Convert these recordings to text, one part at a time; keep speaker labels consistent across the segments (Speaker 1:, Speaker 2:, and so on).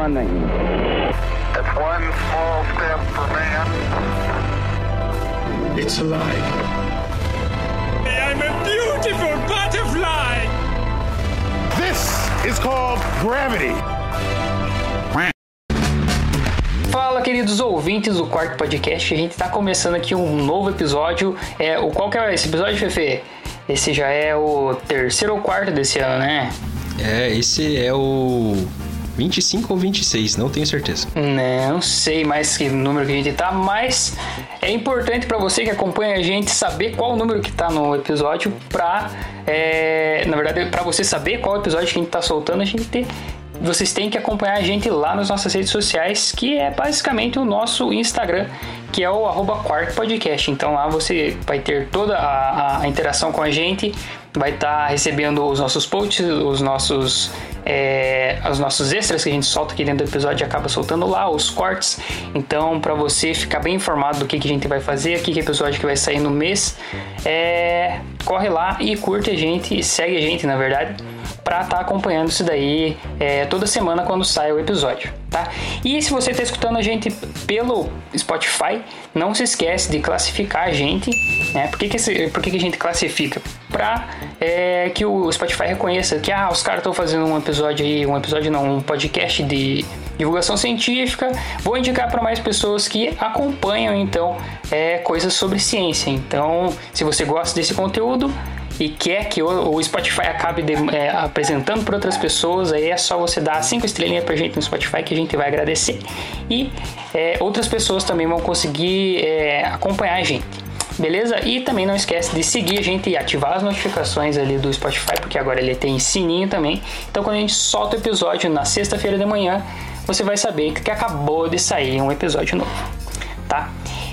Speaker 1: running.
Speaker 2: It's one small step for man.
Speaker 3: It's alive.
Speaker 4: I'm a beautiful butterfly!
Speaker 3: This is called gravity.
Speaker 5: Fala, queridos ouvintes do quarto podcast. A gente está começando aqui um novo episódio. É, o qual que é esse episódio, Fefe? Esse já é o terceiro ou quarto desse ano, né?
Speaker 6: É, esse é o 25 ou 26, não tenho certeza.
Speaker 5: Não sei mais que número que a gente tá, mas é importante para você que acompanha a gente saber qual número que tá no episódio pra, é, na verdade, para você saber qual episódio que a gente tá soltando, a gente vocês têm que acompanhar a gente lá nas nossas redes sociais, que é basicamente o nosso Instagram, que é o arroba podcast. Então lá você vai ter toda a, a interação com a gente, vai estar tá recebendo os nossos posts, os nossos é, os nossos extras que a gente solta aqui dentro do episódio acaba soltando lá, os cortes. Então, para você ficar bem informado do que, que a gente vai fazer, aqui que episódio que vai sair no mês, é, corre lá e curte a gente, segue a gente, na verdade para estar tá acompanhando isso daí é, toda semana quando sai o episódio, tá? E se você está escutando a gente pelo Spotify, não se esquece de classificar a gente, né? Por que, que, esse, por que, que a gente classifica? Para é, que o Spotify reconheça que ah, os caras estão fazendo um episódio aí, um episódio não, um podcast de divulgação científica, vou indicar para mais pessoas que acompanham então é, coisas sobre ciência. Então, se você gosta desse conteúdo, e quer que o, Spotify acabe de, é, apresentando para outras pessoas, aí é só você dar cinco estrelinhas para gente no Spotify que a gente vai agradecer e é, outras pessoas também vão conseguir é, acompanhar a gente. Beleza? E também não esquece de seguir a gente e ativar as notificações ali do Spotify, porque agora ele tem sininho também. Então quando a gente solta o episódio na sexta-feira de manhã, você vai saber que acabou de sair um episódio novo, tá?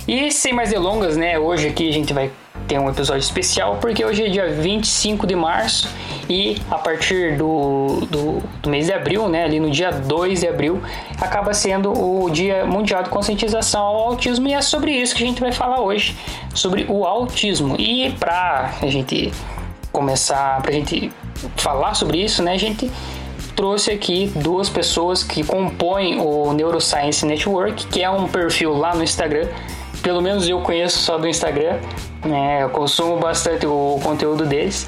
Speaker 5: E sem mais delongas, né? Hoje aqui a gente vai ter um episódio especial porque hoje é dia 25 de março e a partir do, do, do, mês de abril, né, ali no dia 2 de abril, acaba sendo o Dia Mundial de Conscientização ao Autismo e é sobre isso que a gente vai falar hoje, sobre o autismo. E para a gente começar, para a gente falar sobre isso, né, a gente trouxe aqui duas pessoas que compõem o Neuroscience Network, que é um perfil lá no Instagram pelo menos eu conheço só do Instagram, né? Eu consumo bastante o conteúdo deles,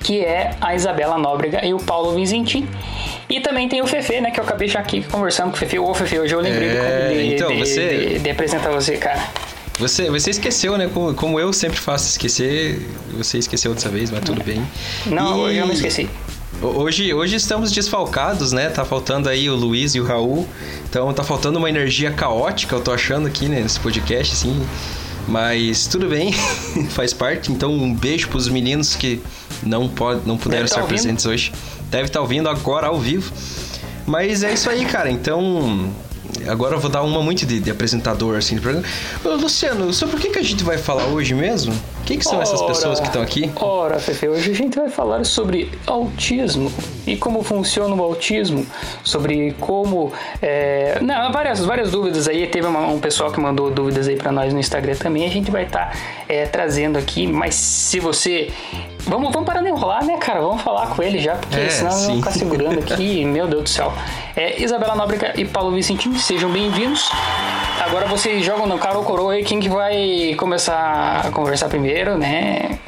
Speaker 5: que é a Isabela Nóbrega e o Paulo Vizentin. E também tem o Fefe, né? Que eu acabei já aqui conversando com o Fefe. Ô, Fefe, hoje eu lembrei é, de, então, de, você... de, de, apresentar você, cara.
Speaker 6: Você, você esqueceu, né? Como, como eu sempre faço esquecer, você esqueceu dessa vez, mas tudo bem.
Speaker 5: Não, e... eu não esqueci.
Speaker 6: Hoje, hoje estamos desfalcados, né? Tá faltando aí o Luiz e o Raul. Então tá faltando uma energia caótica, eu tô achando aqui né, nesse podcast, assim. Mas tudo bem, faz parte. Então um beijo pros meninos que não, pode, não puderam estar tá presentes hoje. Deve estar tá ouvindo agora ao vivo. Mas é isso aí, cara. Então, agora eu vou dar uma muito de, de apresentador, assim, do programa. Ô, Luciano, sobre o que, que a gente vai falar hoje mesmo? Quem que são ora, essas pessoas que estão aqui?
Speaker 5: Ora, Fefe, hoje a gente vai falar sobre autismo e como funciona o autismo, sobre como... É... Não, várias, várias dúvidas aí, teve uma, um pessoal que mandou dúvidas aí para nós no Instagram também, a gente vai estar tá, é, trazendo aqui, mas se você Vamos, vamos parar de enrolar, né, cara? Vamos falar com ele já, porque é, senão sim. eu vou ficar segurando aqui. meu Deus do céu. É, Isabela Nóbrega e Paulo Vicentini, sejam bem-vindos. Agora vocês jogam no cara ou coroa aí, quem que vai começar a conversar primeiro, né?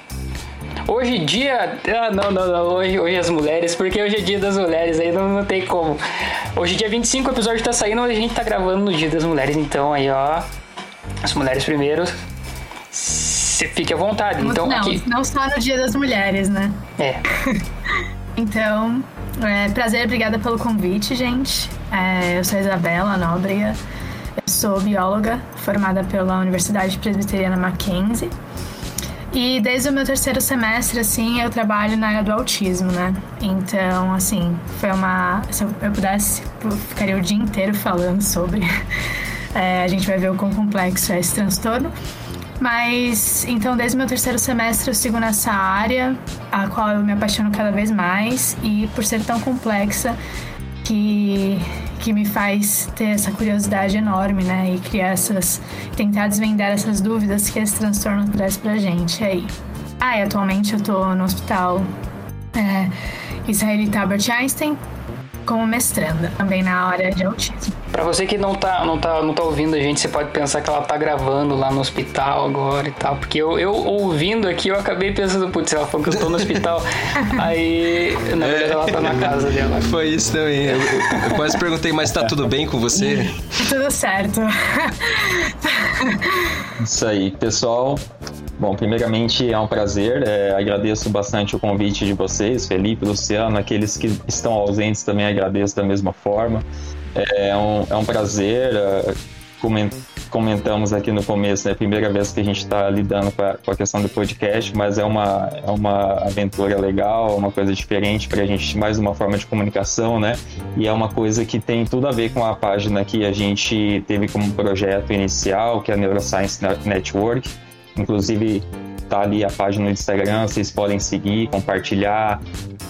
Speaker 5: Hoje dia. Ah, não, não, não. Hoje, hoje as mulheres, porque hoje é dia das mulheres, aí não, não tem como. Hoje, dia 25, o episódio tá saindo, mas a gente tá gravando no dia das mulheres, então aí, ó. As mulheres primeiro. Você fique à vontade. Então,
Speaker 7: não,
Speaker 5: aqui...
Speaker 7: não só no Dia das Mulheres, né?
Speaker 5: É.
Speaker 7: então, é, prazer, obrigada pelo convite, gente. É, eu sou Isabela Nóbrega, eu sou bióloga formada pela Universidade Presbiteriana Mackenzie. E desde o meu terceiro semestre, assim, eu trabalho na área do autismo, né? Então, assim, foi uma. Se eu pudesse, eu ficaria o dia inteiro falando sobre. É, a gente vai ver o quão complexo é esse transtorno. Mas então desde meu terceiro semestre eu sigo nessa área, a qual eu me apaixono cada vez mais e por ser tão complexa que que me faz ter essa curiosidade enorme, né, e criar essas tentar desvendar essas dúvidas que esse transtorno traz pra gente aí. Ah, e atualmente eu tô no hospital é, Israelita Albert Einstein como mestranda, também na área de autismo.
Speaker 5: Pra você que não tá, não, tá, não tá ouvindo a gente, você pode pensar que ela tá gravando lá no hospital agora e tal. Porque eu, eu ouvindo aqui, eu acabei pensando, putz, ela falou que eu tô no hospital. Aí, na verdade, ela tá na casa dela.
Speaker 6: Foi isso também. Eu, eu quase perguntei, mas tá tudo bem com você?
Speaker 7: Tudo certo.
Speaker 1: Isso aí, pessoal. Bom, primeiramente é um prazer, é, agradeço bastante o convite de vocês, Felipe, Luciano, aqueles que estão ausentes também agradeço da mesma forma. É, é um, é um prazer, é, comentamos aqui no começo, é né, a primeira vez que a gente está lidando com a, com a, questão do podcast, mas é uma, é uma aventura legal, uma coisa diferente para a gente, mais uma forma de comunicação, né? E é uma coisa que tem tudo a ver com a página que a gente teve como projeto inicial, que é a Neuroscience Network Inclusive, tá ali a página no Instagram, vocês podem seguir, compartilhar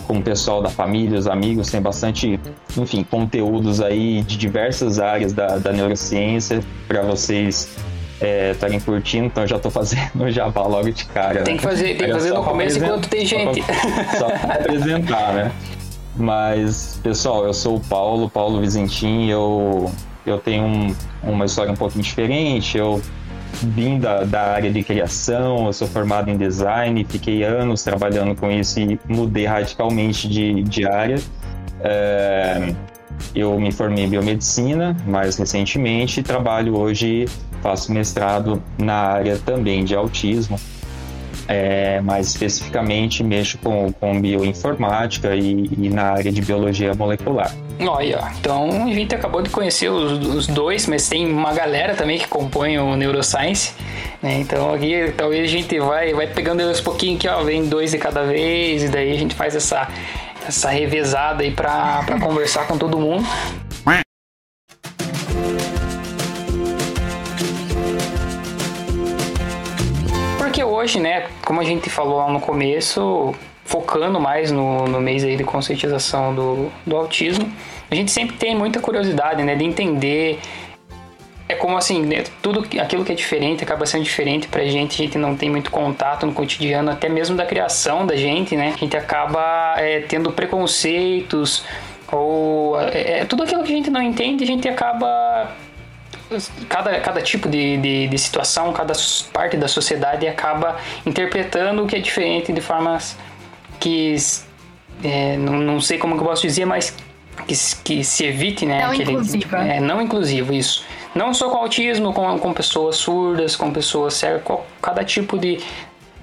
Speaker 1: com o pessoal da família, os amigos, tem bastante, enfim, conteúdos aí de diversas áreas da, da neurociência para vocês estarem é, curtindo, então eu já estou fazendo jabá logo de cara.
Speaker 5: Tem
Speaker 1: né?
Speaker 5: que fazer, tem que fazer no começo enquanto tem gente.
Speaker 1: Só para apresentar, né? Mas, pessoal, eu sou o Paulo, Paulo Vizentim, eu, eu tenho um, uma história um pouquinho diferente, eu vim da, da área de criação, eu sou formado em design, fiquei anos trabalhando com isso e mudei radicalmente de, de área. É, eu me formei em biomedicina mais recentemente e trabalho hoje, faço mestrado na área também de autismo. É, mais especificamente mexo com, com bioinformática e, e na área de biologia molecular.
Speaker 5: Olha, então a gente acabou de conhecer os, os, dois, mas tem uma galera também que compõe o Neuroscience. Né? Então aqui talvez a gente vai, vai pegando eles um pouquinho aqui, ó, vem dois de cada vez, e daí a gente faz essa, essa revezada aí pra conversar com todo mundo. Hoje, né, como a gente falou lá no começo, focando mais no, no mês aí de conscientização do, do autismo, a gente sempre tem muita curiosidade, né, de entender é como assim, né, tudo aquilo que é diferente acaba sendo diferente pra gente, a gente não tem muito contato no cotidiano, até mesmo da criação da gente, né? A gente acaba é, tendo preconceitos ou é, é, tudo aquilo que a gente não entende, a gente acaba cada, cada tipo de, de, de situação, cada parte da sociedade acaba interpretando o que é diferente de formas que é, não, não sei como que eu posso dizer, mas que, que se evite, né?
Speaker 7: Não aquele, inclusiva.
Speaker 5: É, não inclusivo, isso. Não só com autismo, com, com pessoas surdas, com pessoas cegas, com cada tipo de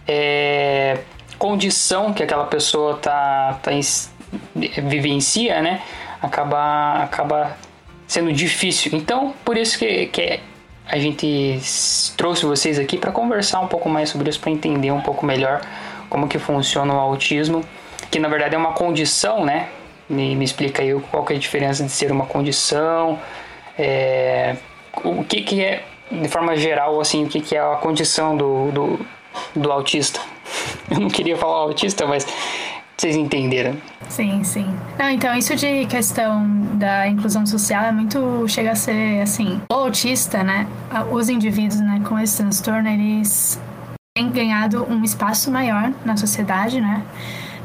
Speaker 5: é, condição que aquela pessoa tá, tá vivencia, né? Acaba, acaba sendo difícil. Então, por isso que, que a gente trouxe vocês aqui para conversar um pouco mais sobre isso, para entender um pouco melhor como que funciona o autismo, que na verdade é uma condição, né? Me, me explica aí qual que é a diferença de ser uma condição, é, o que que é, de forma geral, assim, o que que é a condição do, do, do autista. Eu não queria falar autista, mas vocês entenderam.
Speaker 7: Sim, sim. Não, então isso de questão da inclusão social é muito chega a ser assim, o autista, né? Os indivíduos, né, com esse transtorno, eles têm ganhado um espaço maior na sociedade, né?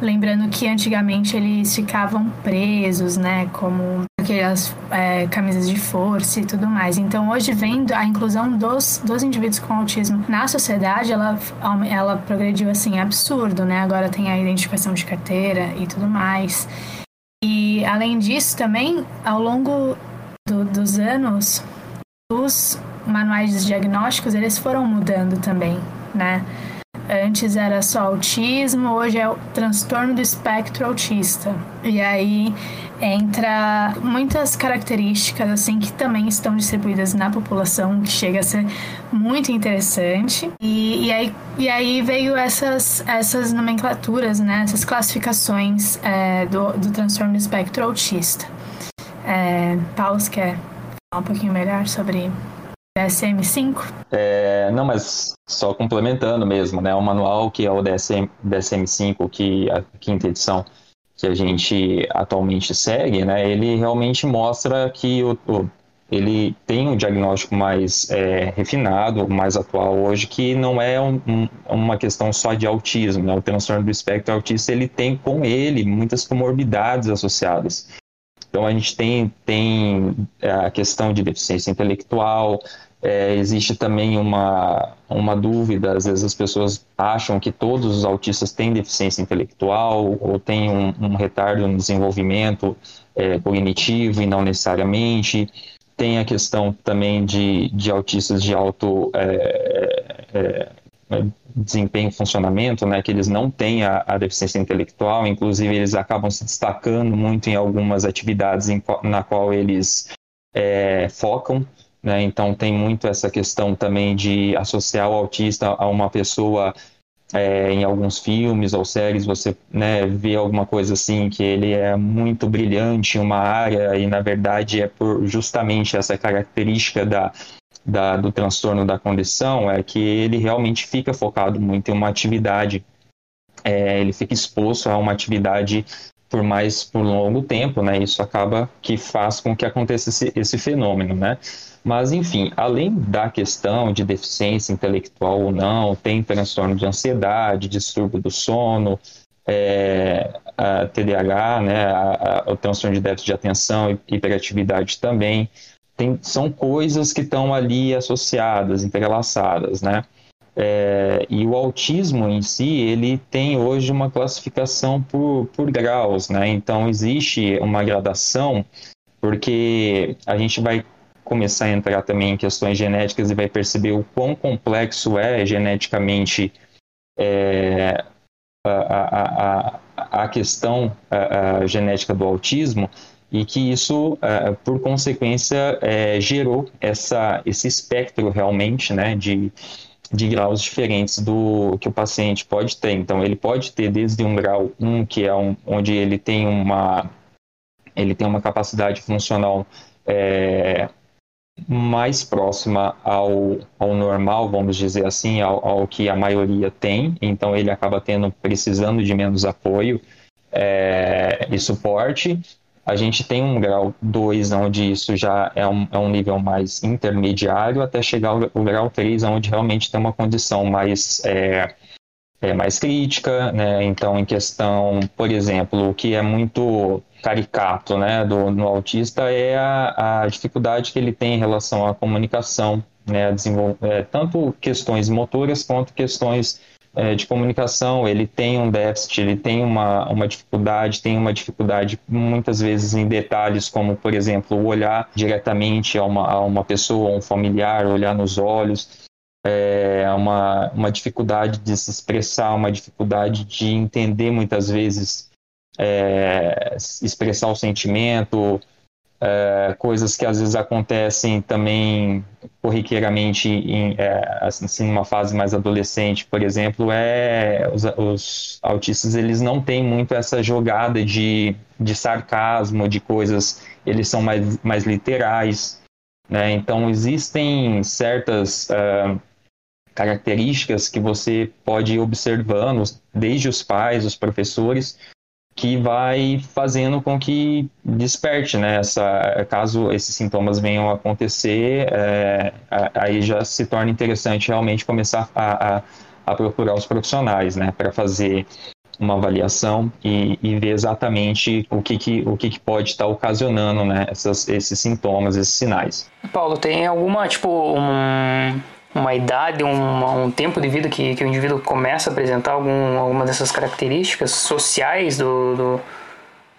Speaker 7: Lembrando que antigamente eles ficavam presos, né? Como aquelas é, camisas de força e tudo mais. Então, hoje, vendo a inclusão dos, dos indivíduos com autismo na sociedade, ela, ela progrediu assim, absurdo, né? Agora tem a identificação de carteira e tudo mais. E, além disso, também, ao longo do, dos anos, os manuais diagnósticos, eles foram mudando também, né? Antes era só autismo, hoje é o transtorno do espectro autista. E aí entra muitas características assim que também estão distribuídas na população, que chega a ser muito interessante. E, e, aí, e aí veio essas, essas nomenclaturas, né, essas classificações é, do, do transtorno do espectro autista. É, Paulo, quer falar um pouquinho melhor sobre DSM-5?
Speaker 1: É, não, mas só complementando mesmo, né? O manual que é o DSM, DSM-5, que a quinta edição que a gente atualmente segue, né? Ele realmente mostra que o, o ele tem um diagnóstico mais é, refinado, mais atual hoje, que não é um, um, uma questão só de autismo, né? O transtorno do espectro autista, ele tem com ele muitas comorbidades associadas. Então a gente tem, tem é, a questão de deficiência intelectual, é, existe também uma, uma dúvida, às vezes as pessoas acham que todos os autistas têm deficiência intelectual ou têm um, um retardo no desenvolvimento é, cognitivo e não necessariamente. Tem a questão também de, de autistas de alto é, é, é desempenho e funcionamento, né, que eles não têm a, a, deficiência intelectual, inclusive eles acabam se destacando muito em algumas atividades em, na qual eles é, focam, né, então tem muito essa questão também de associar o autista a uma pessoa é, em alguns filmes ou séries você né, vê alguma coisa assim que ele é muito brilhante em uma área e na verdade é por justamente essa característica da da, do transtorno da condição é que ele realmente fica focado muito em uma atividade, é, ele fica exposto a uma atividade por mais por longo tempo, né? Isso acaba que faz com que aconteça esse, esse fenômeno, né? Mas, enfim, além da questão de deficiência intelectual ou não, tem transtorno de ansiedade, distúrbio do sono, é, TDAH, né, a, a, o transtorno de déficit de atenção e hiperatividade também tem, são coisas que estão ali associadas, entrelaçadas, né? É, e o autismo em si, ele tem hoje uma classificação por, por graus, né? Então, existe uma gradação, porque a gente vai começar a entrar também em questões genéticas e vai perceber o quão complexo é geneticamente é, a, a, a, a, questão a, genética do autismo, e que isso, uh, por consequência, uh, gerou essa, esse espectro realmente né, de, de graus diferentes do que o paciente pode ter. Então, ele pode ter desde um grau 1, que é um, onde ele tem uma, ele tem uma capacidade funcional é, mais próxima ao, ao normal, vamos dizer assim, ao, ao, que a maioria tem. Então, ele acaba tendo, precisando de menos apoio é, e suporte a gente tem um grau 2, onde isso já é um, é um nível mais intermediário, até chegar ao, grau 3, onde realmente tem uma condição mais, é, é, mais crítica, né? Então, em questão, por exemplo, o que é muito caricato né, do, no autista é a, a dificuldade que ele tem em relação à comunicação, né? É, tanto questões motoras quanto questões é, de comunicação, ele tem um déficit, ele tem uma, uma dificuldade, tem uma dificuldade muitas vezes em detalhes, como, por exemplo, olhar diretamente a uma, a uma pessoa, um familiar, olhar nos olhos, é uma, uma dificuldade de se expressar, uma dificuldade de entender muitas vezes, é, expressar o sentimento, é, coisas que às vezes acontecem também corriqueiramente em é, assim, uma fase mais adolescente, por exemplo, é os, os, autistas eles não têm muito essa jogada de, de sarcasmo, de coisas, eles são mais, mais literais, né? Então existem certas uh, características que você pode ir observando desde os pais, os professores, que vai fazendo com que desperte, né? Essa, caso esses sintomas venham a acontecer, é, aí já se torna interessante realmente começar a, a, a procurar os profissionais, né? Para fazer uma avaliação e, e, ver exatamente o que, que, o que, que pode estar ocasionando né, essas, esses sintomas, esses sinais.
Speaker 5: Paulo, tem alguma, tipo, um, uma idade, um, um tempo de vida que, que o indivíduo começa a apresentar algum, alguma dessas características sociais do, do,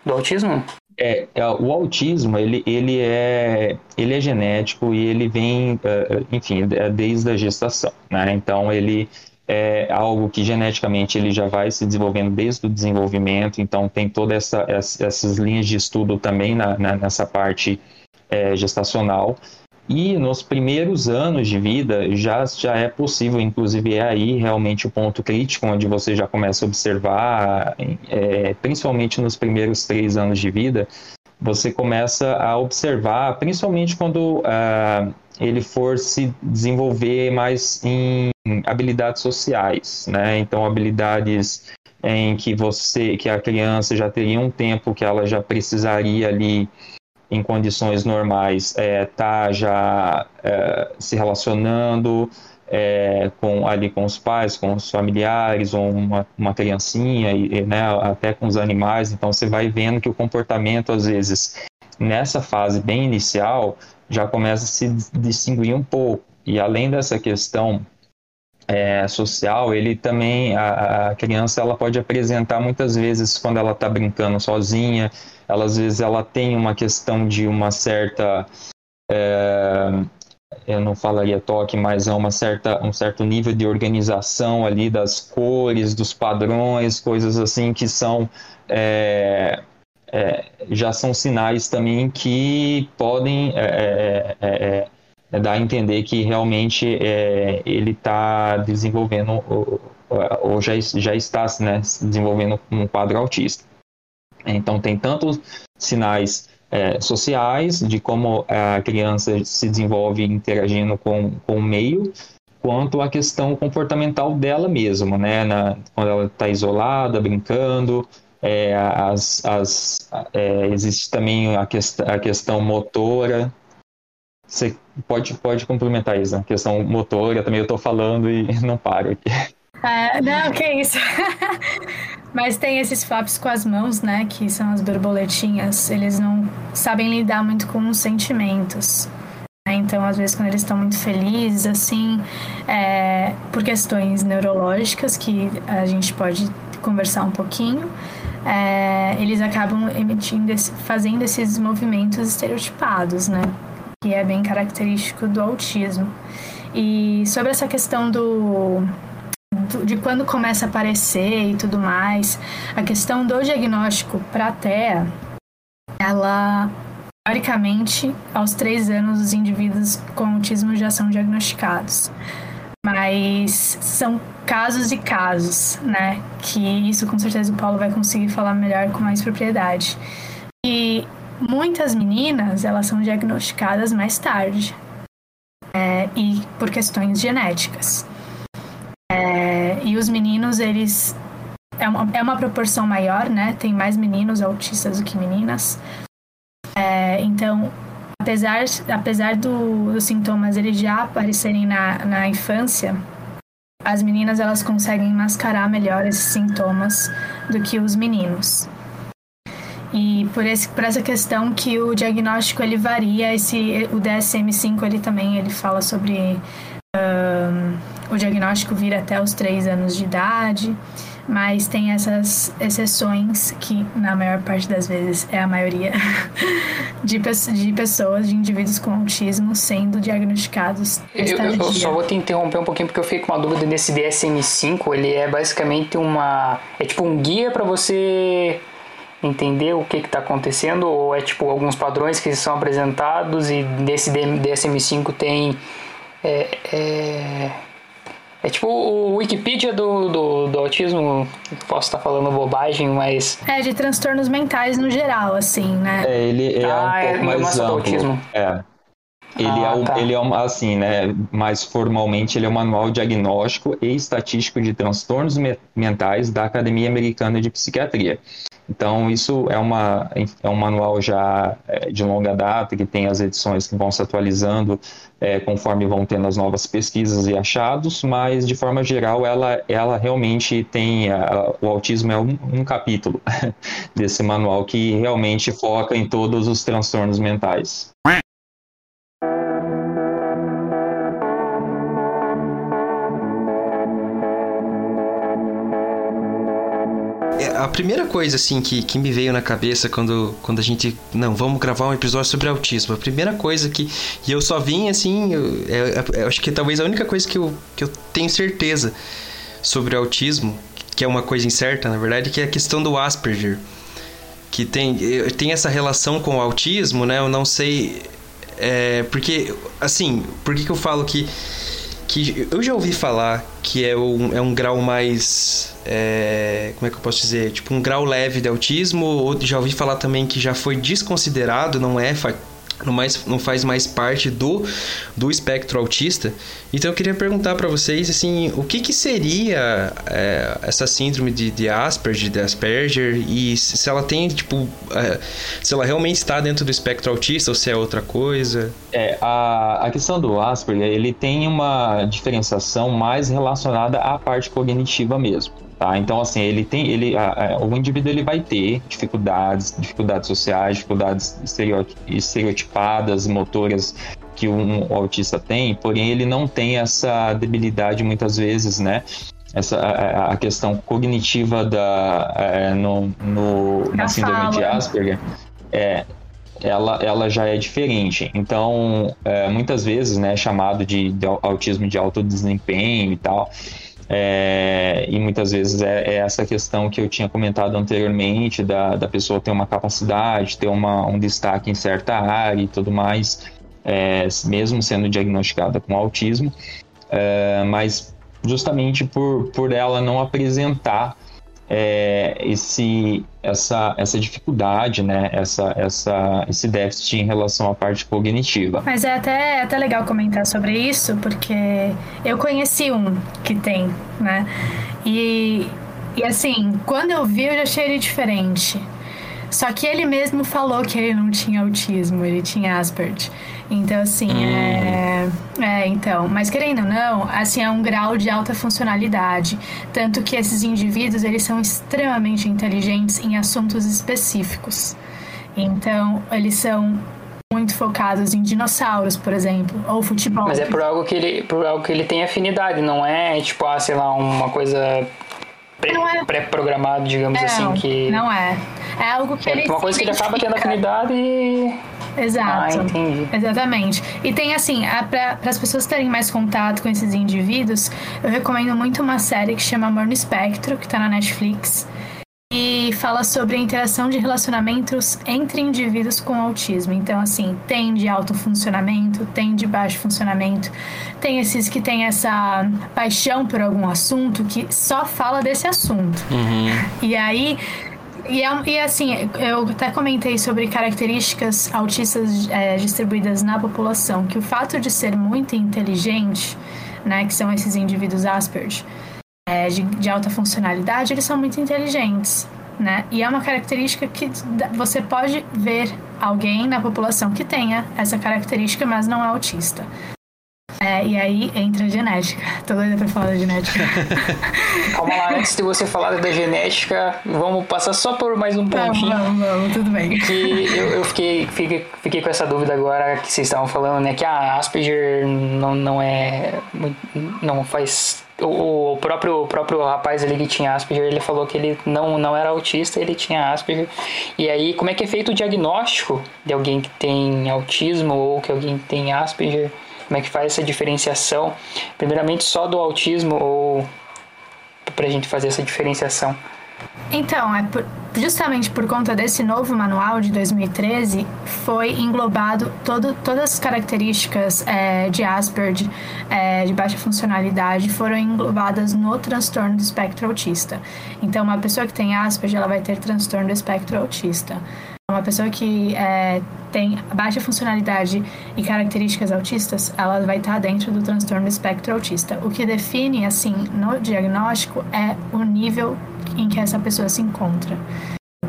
Speaker 5: do autismo?
Speaker 1: É, é, o autismo ele, ele, é, ele é genético e ele vem, é, enfim, é desde a gestação, né? Então ele é algo que geneticamente ele já vai se desenvolvendo desde o desenvolvimento, então tem todas essa, essas linhas de estudo também na, na nessa parte é, gestacional. E nos primeiros anos de vida já, já é possível, inclusive é aí realmente o ponto crítico, onde você já começa a observar, é, principalmente nos primeiros três anos de vida, você começa a observar, principalmente quando uh, ele for se desenvolver mais em habilidades sociais, né? Então habilidades em que você, que a criança já teria um tempo que ela já precisaria ali em condições normais é, tá já é, se relacionando é, com ali com os pais, com os familiares ou uma, uma criancinha e, né, até com os animais, então você vai vendo que o comportamento às vezes nessa fase bem inicial já começa a se distinguir um pouco. E além dessa questão é, social, ele também a, a, criança ela pode apresentar muitas vezes quando ela está brincando sozinha, ela, às vezes ela tem uma questão de uma certa é, eu não falaria toque, mas é uma certa, um certo nível de organização ali das cores, dos padrões, coisas assim que são é, é, já são sinais também que podem é, é, é, é dar a entender que realmente ele está desenvolvendo ou, ou, já, já está né, desenvolvendo um quadro autista. Então tem tantos sinais é, sociais, de como a criança se desenvolve interagindo com, com o meio, quanto a questão comportamental dela mesma, né? Na, quando ela está isolada, brincando, é, as, as, é, existe também a, quest a questão motora. Você pode, pode complementar isso, a questão motora, também eu estou falando e não paro aqui.
Speaker 7: É, não, que isso. Mas tem esses flaps com as mãos, né? Que são as borboletinhas. Eles não sabem lidar muito com os sentimentos. Né? Então, às vezes, quando eles estão muito felizes, assim, é, por questões neurológicas, que a gente pode conversar um pouquinho, é, eles acabam emitindo, fazendo esses movimentos estereotipados, né? Que é bem característico do autismo. E sobre essa questão do de quando começa a aparecer e tudo mais, a questão do diagnóstico para TEA, ela, teoricamente, aos três anos, os indivíduos com autismo já são diagnosticados. Mas são casos e casos, né? Que isso com certeza o Paulo vai conseguir falar melhor com mais propriedade. E muitas meninas, elas são diagnosticadas mais tarde. É, e por questões genéticas. É, e os meninos, eles. É uma, é uma proporção maior, né? Tem mais meninos autistas do que meninas. É, então, apesar, apesar do, dos sintomas eles já aparecerem na, na infância, as meninas elas conseguem mascarar melhor esses sintomas do que os meninos. E por, esse, por essa questão que o diagnóstico ele varia, esse, o DSM-5 ele também ele fala sobre um, o diagnóstico vir até os 3 anos de idade, mas tem essas exceções que, na maior parte das vezes, é a maioria de, de pessoas, de indivíduos com autismo sendo diagnosticados.
Speaker 5: Eu, eu, só vou te interromper um pouquinho porque eu fiquei com uma dúvida nesse DSM-5. Ele é basicamente uma. É tipo um guia para você entender o que está acontecendo ou é tipo alguns padrões que são apresentados e nesse DSM-5 tem é, é, é, tipo o Wikipedia do, do, do, autismo. Posso estar falando bobagem, mas.
Speaker 7: É, de transtornos mentais no geral, assim, né?
Speaker 1: É, ele é ah, um é, pouco mais amplo. autismo. É. Ele, ah, é, tá. ele é assim, né? Mais formalmente, ele é o Manual Diagnóstico e Estatístico de Transtornos Mentais da Academia Americana de Psiquiatria. Então, isso é, uma, é um manual já é, de longa data, que tem as edições que vão se atualizando é, conforme vão tendo as novas pesquisas e achados, mas, de forma geral, ela, ela realmente tem. A, o autismo é um, um capítulo desse manual que realmente foca em todos os transtornos mentais.
Speaker 6: Primeira coisa, assim, que, que me veio na cabeça quando, quando a gente. Não, vamos gravar um episódio sobre autismo. A primeira coisa que. E eu só vim, assim. Eu, eu, eu acho que talvez a única coisa que eu, que eu tenho certeza sobre autismo, que é uma coisa incerta, na verdade, que é a questão do Asperger. Que tem, tem essa relação com o autismo, né? Eu não sei. É, porque, assim, por que, que eu falo que que eu já ouvi falar que é um, é um grau mais. É, como é que eu posso dizer? Tipo, um grau leve de autismo. Ou já ouvi falar também que já foi desconsiderado, não é não, mais, não faz mais parte do, do espectro autista. Então eu queria perguntar para vocês assim, o que, que seria é, essa síndrome de, de Asperger, de Asperger, e se ela tem, tipo, é, se ela realmente está dentro do espectro autista ou se é outra coisa?
Speaker 1: É, a, a questão do Asperger, ele tem uma diferenciação mais relacionada à parte cognitiva mesmo. Tá? Então, assim, ele tem, ele, a, a, o indivíduo ele vai ter dificuldades, dificuldades sociais, dificuldades estereotipadas, motoras que um autista tem, porém ele não tem essa debilidade muitas vezes, né? Essa, a, a questão cognitiva da, é, no, no, na síndrome de Asperger é, ela, ela já é diferente. Então, é, muitas vezes, né, chamado de, de autismo de alto desempenho e tal, é, e muitas vezes é, é, essa questão que eu tinha comentado anteriormente, da, da pessoa ter uma capacidade, ter uma, um destaque em certa área e tudo mais, é, mesmo sendo diagnosticada com autismo, é, mas justamente por, por ela não apresentar é, esse, essa, essa dificuldade, né? essa, essa, esse déficit em relação à parte cognitiva.
Speaker 7: Mas é até, é até legal comentar sobre isso, porque eu conheci um que tem, né? E, e assim, quando eu vi, eu já achei ele diferente. Só que ele mesmo falou que ele não tinha autismo, ele tinha Asperger. Então, assim, hum. é, é. então. Mas querendo ou não, assim, é um grau de alta funcionalidade. Tanto que esses indivíduos, eles são extremamente inteligentes em assuntos específicos. Então, eles são muito focados em dinossauros, por exemplo, ou futebol.
Speaker 5: Mas é por algo que ele, por algo que ele tem afinidade, não é tipo, ah, sei lá, uma coisa é. pré-programado, digamos
Speaker 7: não,
Speaker 5: assim, que
Speaker 7: não é. É algo que
Speaker 5: é
Speaker 7: ele
Speaker 5: uma coisa que ele acaba tendo afinidade e
Speaker 7: Exato.
Speaker 5: Ah, entendi.
Speaker 7: Exatamente. E tem assim, para as pessoas terem mais contato com esses indivíduos, eu recomendo muito uma série que chama Amor no Espectro, que está na Netflix. E fala sobre a interação de relacionamentos entre indivíduos com autismo. Então, assim, tem de alto funcionamento, tem de baixo funcionamento, tem esses que têm essa paixão por algum assunto que só fala desse assunto.
Speaker 6: Uhum.
Speaker 7: E aí e, é e assim, eu até comentei sobre características autistas é, distribuídas na população, que o fato de ser muito inteligente, né, que são esses indivíduos Asperger, é, de, de alta funcionalidade, eles são muito inteligentes. Né? E é uma característica que você pode ver alguém na população que tenha essa característica, mas não é autista. É, e aí entra a genética. Tô doida pra falar da genética.
Speaker 5: Calma lá, antes de você falar da genética, vamos passar só por mais um pontinho.
Speaker 7: Vamos, vamos, tudo bem.
Speaker 5: Que eu, eu fiquei, fiquei, fiquei com essa dúvida agora que vocês estavam falando, né? Que a Asperger não, não é. Não faz o, próprio, o próprio rapaz ali que tinha Asperger, ele falou que ele não, não era autista, ele tinha Asperger. E aí, como é que é feito o diagnóstico de alguém que tem autismo ou que alguém tem Asperger? Como é que faz essa diferenciação? Primeiramente, só do autismo ou para a gente fazer essa diferenciação?
Speaker 7: Então, é por, justamente por conta desse novo manual de 2013, foi englobado todo, todas as características é, de Asperger é, de baixa funcionalidade foram englobadas no transtorno do espectro autista. Então, uma pessoa que tem Asperger, ela vai ter transtorno do espectro autista. Uma pessoa que é, tem baixa funcionalidade e características autistas, ela vai estar dentro do transtorno do espectro autista. O que define, assim, no diagnóstico é o nível em que essa pessoa se encontra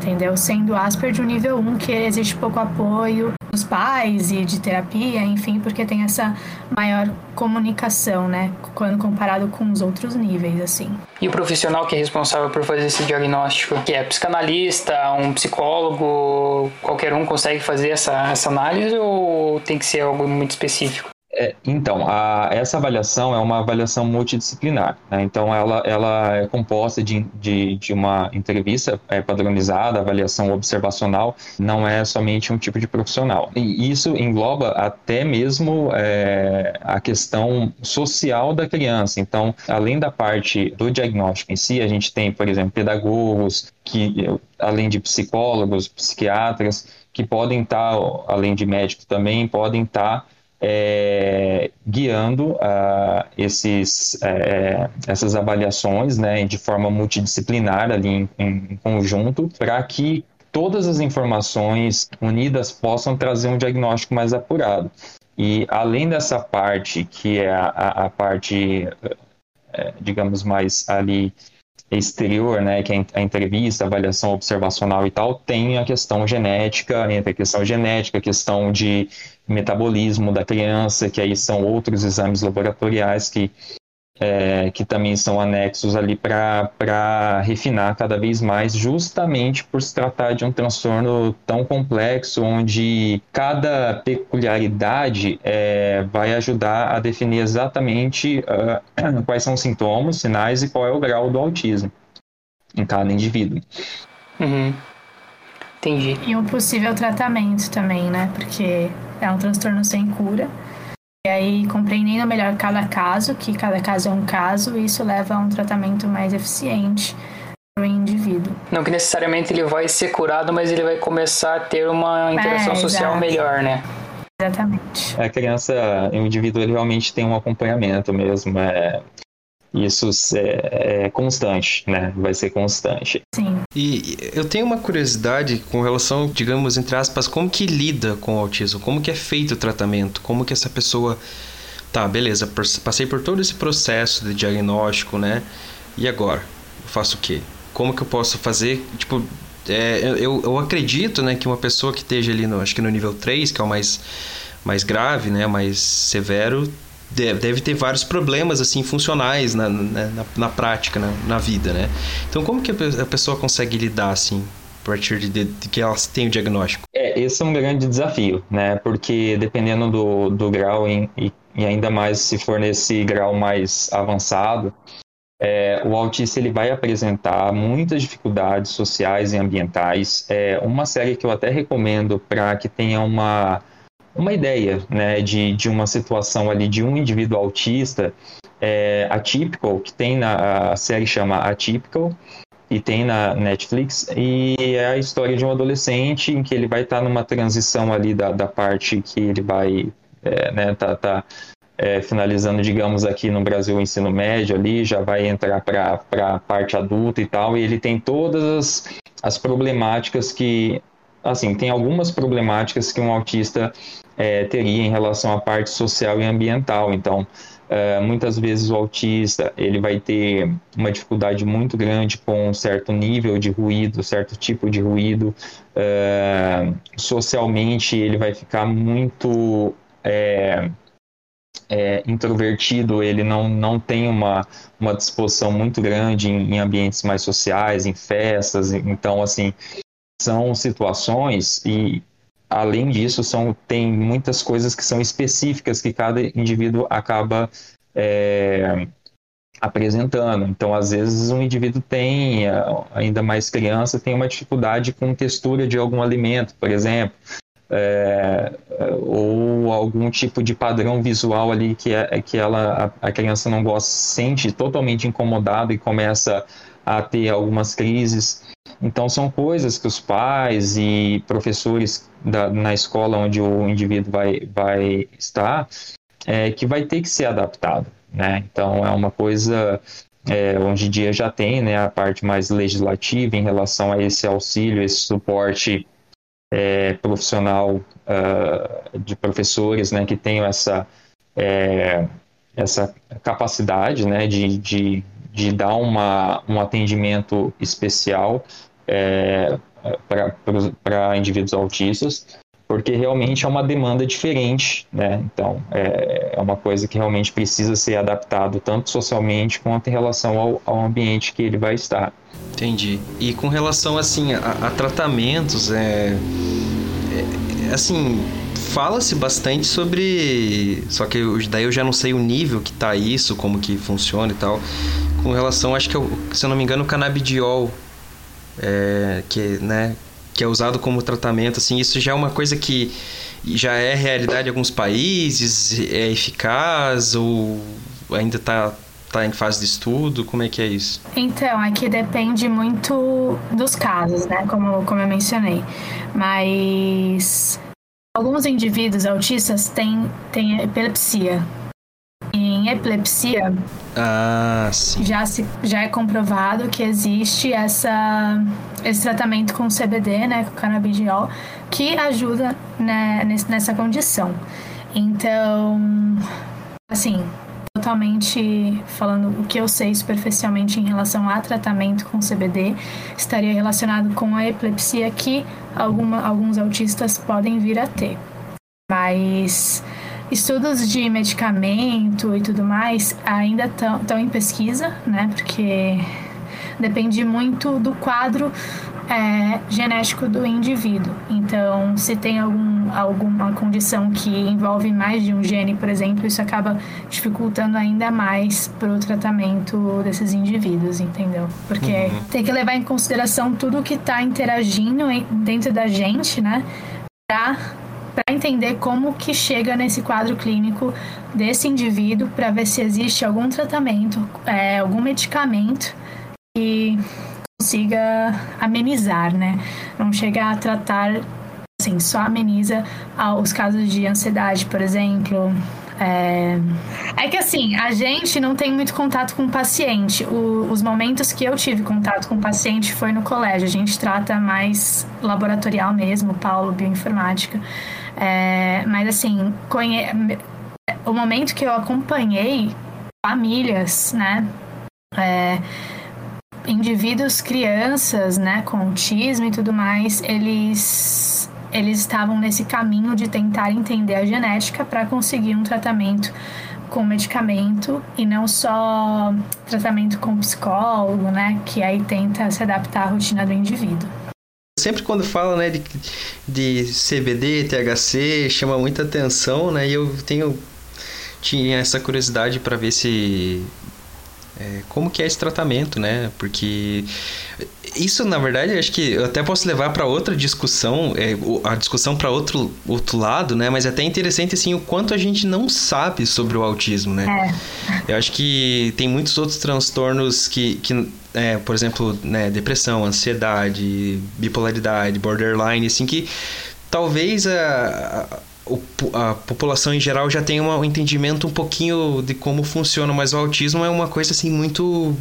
Speaker 7: entendeu? Sendo Asperger o nível 1, que existe pouco apoio dos pais e de terapia, enfim, porque tem essa maior comunicação, né? Quando comparado com os outros níveis, assim.
Speaker 5: E o profissional que é responsável por fazer esse diagnóstico, que é psicanalista, um psicólogo, qualquer um consegue fazer essa, essa análise ou tem que ser algo muito específico?
Speaker 1: É, então, a, essa avaliação é uma avaliação multidisciplinar. Né? Então, ela, ela é composta de, de, de uma entrevista é, padronizada, avaliação observacional, não é somente um tipo de profissional. E isso engloba até mesmo é, a questão social da criança. Então, além da parte do diagnóstico em si, a gente tem, por exemplo, pedagogos, que, além de psicólogos, psiquiatras, que podem estar, além de médicos também, podem estar é, guiando uh, esses, é, essas avaliações né, de forma multidisciplinar ali em, em conjunto, para que todas as informações unidas possam trazer um diagnóstico mais apurado. E além dessa parte, que é a, a, parte, é, digamos, mais ali exterior, né, que é a entrevista, avaliação observacional e tal, tem a questão genética, entre a questão genética, a questão de metabolismo da criança, que aí são outros exames laboratoriais que é, que também são anexos ali para refinar cada vez mais, justamente por se tratar de um transtorno tão complexo, onde cada peculiaridade é, vai ajudar a definir exatamente uh, quais são os sintomas, sinais e qual é o grau do autismo em cada indivíduo.
Speaker 5: Uhum. Entendi.
Speaker 7: E um possível tratamento também, né? Porque é um transtorno sem cura. E aí, compreendendo melhor cada caso, que cada caso é um caso, isso leva a um tratamento mais eficiente para o indivíduo.
Speaker 5: Não que necessariamente ele vai ser curado, mas ele vai começar a ter uma interação é, social melhor, né?
Speaker 7: Exatamente.
Speaker 1: A criança, o indivíduo, ele realmente tem um acompanhamento mesmo. É, isso é, é, constante, né? Vai ser constante.
Speaker 7: Sim.
Speaker 6: E eu tenho uma curiosidade com relação, digamos, entre aspas, como que lida com o autismo? Como que é feito o tratamento? Como que essa pessoa... Tá, beleza, passei por todo esse processo de diagnóstico, né? E agora? Eu faço o quê? Como que eu posso fazer, tipo... É, eu, eu acredito, né, que uma pessoa que esteja ali, no, acho que no nível 3, que é o mais, mais grave, né, mais severo, deve ter vários problemas assim funcionais na, na, na prática, na, na, vida, né? Então, como que a pessoa consegue lidar assim a partir de, de, que ela tem o diagnóstico?
Speaker 1: É, esse é um grande desafio, né? Porque dependendo do, do grau em, e, e ainda mais se for nesse grau mais avançado, é, o autista ele vai apresentar muitas dificuldades sociais e ambientais. É uma série que eu até recomendo para que tenha uma uma ideia né, de, de uma situação ali de um indivíduo autista é, atypical, que tem na a série chama Atypical, e tem na Netflix, e é a história de um adolescente em que ele vai estar tá numa transição ali da, da parte que ele vai é, né, tá, tá é, finalizando, digamos, aqui no Brasil o ensino médio ali, já vai entrar para a parte adulta e tal, e ele tem todas as, as problemáticas que assim, tem algumas problemáticas que um autista é, teria em relação à parte social e ambiental. Então, é, muitas vezes o autista ele vai ter uma dificuldade muito grande com um certo nível de ruído, certo tipo de ruído. É, socialmente, ele vai ficar muito é, é, introvertido, ele não, não tem uma, uma disposição muito grande em, em ambientes mais sociais, em festas. Então, assim, são situações e além disso são tem muitas coisas que são específicas que cada indivíduo acaba é, apresentando. Então, às vezes um indivíduo tem, ainda mais criança, tem uma dificuldade com textura de algum alimento, por exemplo. É, ou algum tipo de padrão visual ali que, é, que ela, a, a criança não gosta, se sente totalmente incomodado e começa a ter algumas crises. Então, são coisas que os pais e professores da, na escola onde o indivíduo vai, vai estar, é, que vai ter que ser adaptado. Né? Então, é uma coisa. É, hoje em dia já tem né, a parte mais legislativa em relação a esse auxílio, esse suporte é, profissional uh, de professores né, que tenham essa, é, essa capacidade né, de, de, de dar uma, um atendimento especial é, para indivíduos autistas, porque realmente é uma demanda diferente, né? Então, é, é uma coisa que realmente precisa ser adaptado tanto socialmente quanto em relação ao, ao ambiente que ele vai estar.
Speaker 6: Entendi. E com relação, assim, a, a tratamentos, é, é assim, fala-se bastante sobre. Só que daí eu já não sei o nível que tá isso, como que funciona e tal. Com relação, acho que, eu, se eu não me engano, o canabidiol é, que, né, que é usado como tratamento, assim, isso já é uma coisa que já é realidade em alguns países, é eficaz ou ainda está tá em fase de estudo? Como é que é isso?
Speaker 7: Então, aqui depende muito dos casos, né? Como, como eu mencionei. Mas alguns indivíduos autistas têm, têm epilepsia. Em epilepsia,
Speaker 6: ah,
Speaker 7: já, se, já é comprovado que existe essa, esse tratamento com CBD, né, com canabidiol, que ajuda né, nessa condição. Então, assim, totalmente falando o que eu sei superficialmente em relação a tratamento com CBD, estaria relacionado com a epilepsia que alguma, alguns autistas podem vir a ter. Mas estudos de medicamento e tudo mais ainda estão em pesquisa, né? Porque depende muito do quadro é, genético do indivíduo. Então, se tem algum, alguma condição que envolve mais de um gene, por exemplo, isso acaba dificultando ainda mais para o tratamento desses indivíduos, entendeu? Porque uhum. tem que levar em consideração tudo que está interagindo dentro da gente, né? Para para entender como que chega nesse quadro clínico desse indivíduo para ver se existe algum tratamento, é, algum medicamento que consiga amenizar, né? Não chega a tratar, assim, só ameniza os casos de ansiedade, por exemplo. É... é que assim, a gente não tem muito contato com o paciente. O, os momentos que eu tive contato com o paciente foi no colégio. A gente trata mais laboratorial mesmo, Paulo, bioinformática. É, mas assim, conhe... o momento que eu acompanhei famílias, né? É, indivíduos, crianças, né, com autismo e tudo mais, eles eles estavam nesse caminho de tentar entender a genética para conseguir um tratamento com medicamento e não só tratamento com psicólogo, né, que aí tenta se adaptar à rotina do indivíduo.
Speaker 6: Sempre quando fala, né, de, de CBD, THC, chama muita atenção, né, e eu tenho tinha essa curiosidade para ver se é, como que é esse tratamento, né? Porque isso, na verdade, acho que eu até posso levar para outra discussão, é, a discussão para outro, outro lado, né? Mas é até interessante, assim, o quanto a gente não sabe sobre o autismo, né? É. Eu acho que tem muitos outros transtornos que, que é, por exemplo, né, depressão, ansiedade, bipolaridade, borderline, assim, que talvez a, a população em geral já tem um entendimento um pouquinho de como funciona, mas o autismo é uma coisa assim muito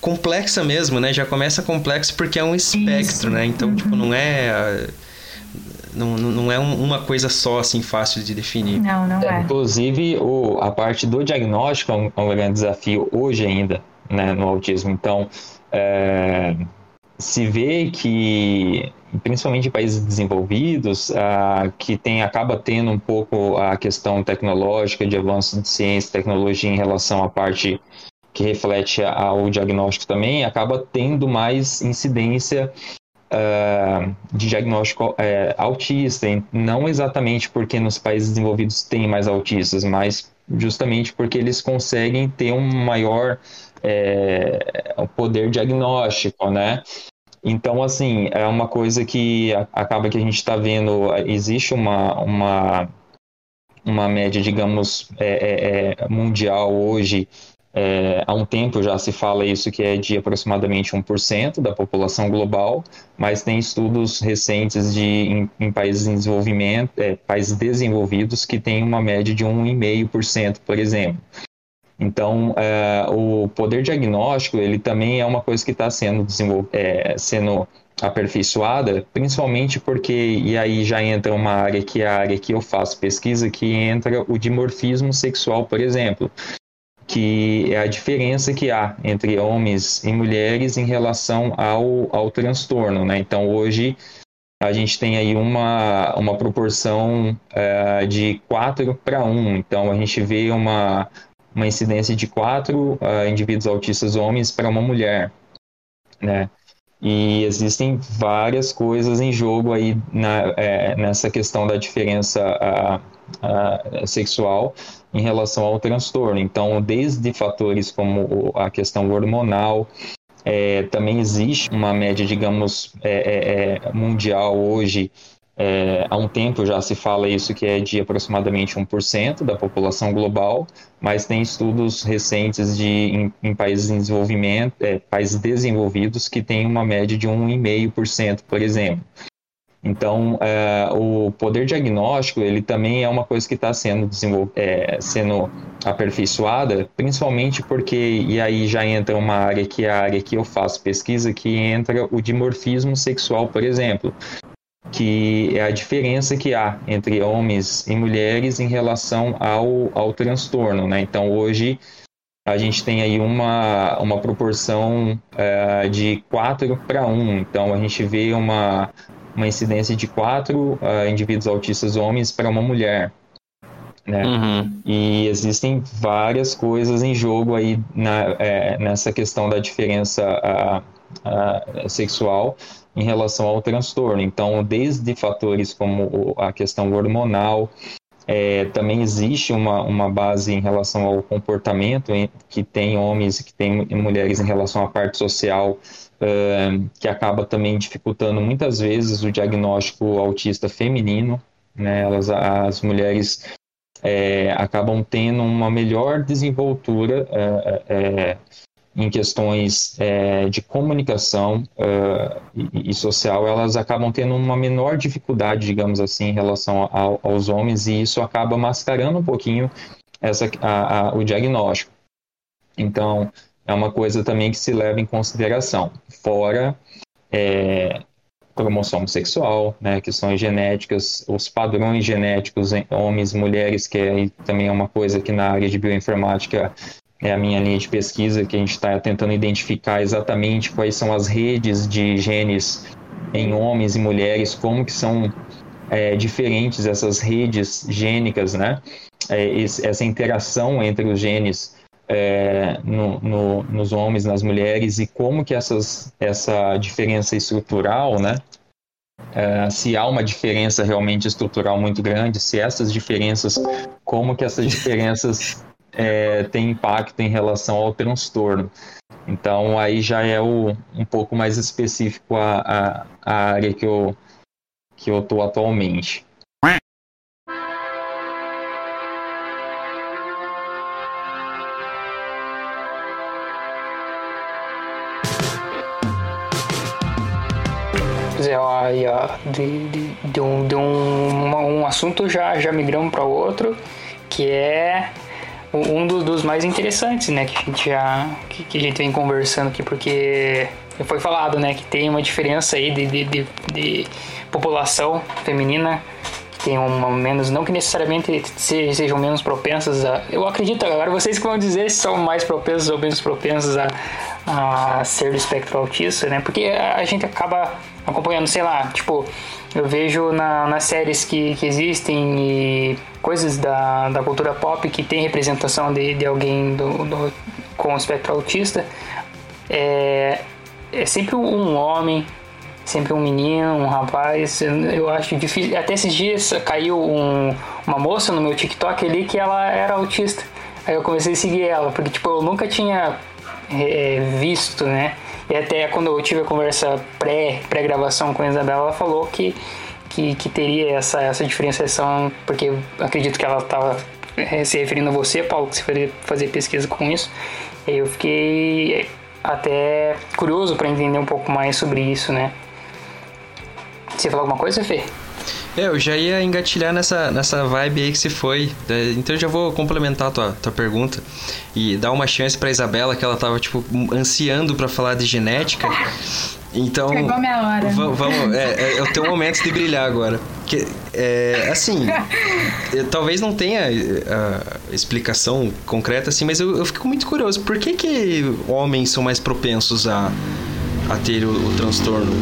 Speaker 6: complexa mesmo, né? Já começa complexo porque é um espectro, Isso. né? Então, tipo, uhum. tipo, não é não, não é uma coisa só assim fácil de definir.
Speaker 7: Não, não é.
Speaker 1: Inclusive, o, a parte do diagnóstico é um, é um grande desafio hoje ainda, né, no autismo. Então, é, se vê que principalmente em países desenvolvidos, ah, que tem, acaba tendo um pouco a questão tecnológica, de avanço de ciência e tecnologia em relação à parte que reflete ao diagnóstico também, acaba tendo mais incidência ah, de diagnóstico é, autista, não exatamente porque nos países desenvolvidos tem mais autistas, mas justamente porque eles conseguem ter um maior é, poder diagnóstico, né? Então, assim, é uma coisa que acaba que a gente está vendo, existe uma, uma, uma média, digamos, é, é, é, mundial hoje, é, há um tempo já se fala isso, que é de aproximadamente 1% da população global, mas tem estudos recentes de, em, em países em desenvolvimento, é, países desenvolvidos, que tem uma média de 1,5%, por exemplo. Então, é, o poder diagnóstico, ele também é uma coisa que está sendo, é, sendo aperfeiçoada, principalmente porque, e aí já entra uma área que é a área que eu faço pesquisa, que entra o dimorfismo sexual, por exemplo, que é a diferença que há entre homens e mulheres em relação ao, ao transtorno, né? Então, hoje, a gente tem aí uma, uma proporção é, de 4 para 1. Então, a gente vê uma, uma incidência de quatro uh, indivíduos autistas homens para uma mulher, né? E existem várias coisas em jogo aí na, é, nessa questão da diferença uh, uh, sexual em relação ao transtorno. Então, desde fatores como a questão hormonal, é, também existe uma média, digamos, é, é, é mundial hoje é, há um tempo já se fala isso que é de aproximadamente 1% da população global, mas tem estudos recentes de, em, em países em desenvolvimento, é, países desenvolvidos que tem uma média de 1,5%, por exemplo. Então, é, o poder diagnóstico ele também é uma coisa que está sendo, é, sendo aperfeiçoada, principalmente porque, e aí já entra uma área que é a área que eu faço pesquisa, que entra o dimorfismo sexual, por exemplo que é a diferença que há entre homens e mulheres em relação ao, ao transtorno, né? Então, hoje a gente tem aí uma, uma proporção uh, de 4 para 1. Então, a gente vê uma, uma incidência de 4 uh, indivíduos autistas homens para uma mulher, né?
Speaker 6: Uhum.
Speaker 1: E existem várias coisas em jogo aí na, é, nessa questão da diferença a, sexual em relação ao transtorno. Então, desde fatores como a questão hormonal, é, também existe uma, uma base em relação ao comportamento que tem homens e que tem mulheres em relação à parte social, que acaba também dificultando muitas vezes o diagnóstico autista feminino. Né? Elas, as mulheres é, acabam tendo uma melhor desenvoltura é, é, em questões é, de comunicação uh, e, e, social, elas acabam tendo uma menor dificuldade, digamos assim, em relação aos homens, e isso acaba mascarando um pouquinho essa, a, a, o diagnóstico. Então, é uma coisa também que se leva em consideração. Fora é, cromossomo sexual, né, questões genéticas, os padrões genéticos em homens mulheres, que é, também é uma coisa que na área de bioinformática é a minha linha de pesquisa, que a gente está tentando identificar exatamente quais são as redes de genes em homens e mulheres, como que são é, diferentes essas redes gênicas, né? É, esse, essa interação entre os genes é, no, no, nos homens, nas mulheres e como que essas, essa diferença estrutural, né? É, se há uma diferença realmente estrutural muito grande, se essas diferenças, como que essas diferenças é, tem impacto em relação ao transtorno. Então, aí já é o, um pouco mais específico a, a, a área que eu que eu estou atualmente.
Speaker 5: Aí, de, de, de, um, de um, um assunto já, já migramos para outro, que é um dos, mais interessantes, né, que a gente já que, que, a gente vem conversando aqui, porque foi falado, né, que tem uma diferença aí de, de, de, de população feminina que tem uma menos, não que necessariamente sejam menos propensas a, eu acredito, agora vocês que vão dizer se são mais propensas ou menos propensas a, a ser do espectro autista, né, porque a gente acaba acompanhando, sei lá, tipo, eu vejo na, nas séries que, que existem e coisas da, da cultura pop que tem representação de, de alguém do, do, com espectro autista, é, é sempre um homem, sempre um menino, um rapaz. Eu acho difícil. Até esses dias caiu um, uma moça no meu TikTok ali que ela era autista. Aí eu comecei a seguir ela, porque tipo, eu nunca tinha é, visto, né? E até quando eu tive a conversa pré, pré-gravação com a Isabela, ela falou que, que, que teria essa, essa diferenciação, porque acredito que ela estava é, se referindo a você, Paulo, que você faria fazer pesquisa com isso. Eu fiquei até curioso para entender um pouco mais sobre isso, né? Você falou alguma coisa, Fê?
Speaker 6: É, eu já ia engatilhar nessa, nessa vibe aí que se foi. É, então eu já vou complementar a tua, tua pergunta e dar uma chance pra Isabela, que ela tava, tipo, ansiando para falar de genética. Então.
Speaker 7: Chegou minha hora.
Speaker 6: Vamos, é, é, eu tenho um momento de brilhar agora. Que, é, assim, talvez não tenha a explicação concreta, assim, mas eu, eu, fico muito curioso. Por que, que homens são mais propensos a, a ter o, o transtorno?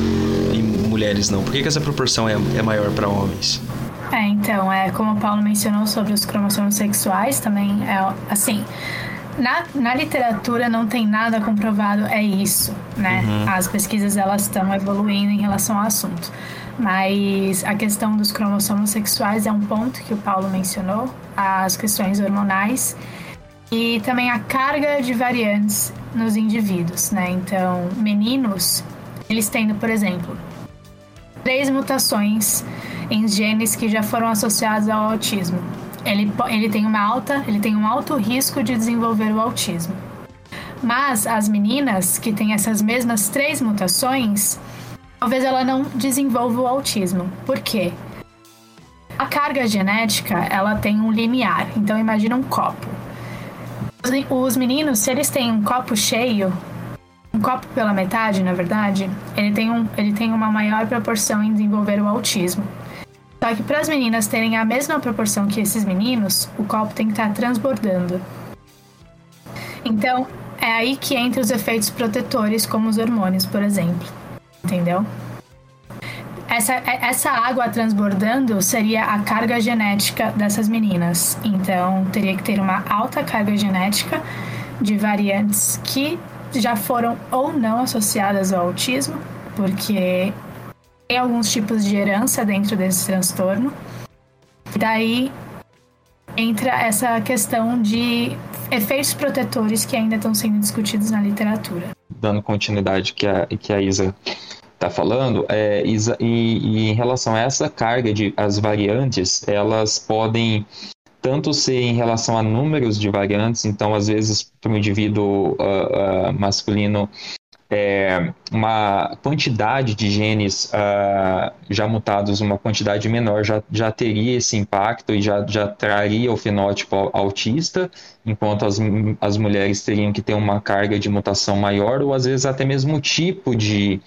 Speaker 6: Mulheres não? Por que, que essa proporção é, é maior para homens?
Speaker 7: É, então, é como o Paulo mencionou sobre os cromossomos sexuais, também é assim. Na, na literatura não tem nada comprovado, é isso, né? Uhum. As pesquisas elas estão evoluindo em relação ao assunto. Mas a questão dos cromossomos sexuais é um ponto que o Paulo mencionou, as questões hormonais e também a carga de variantes nos indivíduos, né? Então, meninos, eles tendo, por exemplo, três mutações em genes que já foram associados ao autismo. Ele, ele tem uma alta, ele tem um alto risco de desenvolver o autismo. Mas as meninas que têm essas mesmas três mutações, talvez ela não desenvolva o autismo. Por quê? A carga genética, ela tem um limiar. Então imagina um copo. Os meninos, se eles têm um copo cheio, um copo pela metade, na verdade, ele tem, um, ele tem uma maior proporção em desenvolver o autismo. Só que para as meninas terem a mesma proporção que esses meninos, o copo tem que estar transbordando. Então, é aí que entra os efeitos protetores, como os hormônios, por exemplo. Entendeu? essa, essa água transbordando seria a carga genética dessas meninas. Então, teria que ter uma alta carga genética de variantes que já foram ou não associadas ao autismo, porque tem alguns tipos de herança dentro desse transtorno. Daí entra essa questão de efeitos protetores que ainda estão sendo discutidos na literatura.
Speaker 1: Dando continuidade que a, que a Isa está falando, é, Isa, e, e, em relação a essa carga de as variantes, elas podem tanto ser em relação a números de variantes, então às vezes para um indivíduo uh, uh, masculino é, uma quantidade de genes uh, já mutados, uma quantidade menor, já, já teria esse impacto e já, já traria o fenótipo autista, enquanto as, as mulheres teriam que ter uma carga de mutação maior, ou às vezes até mesmo tipo de,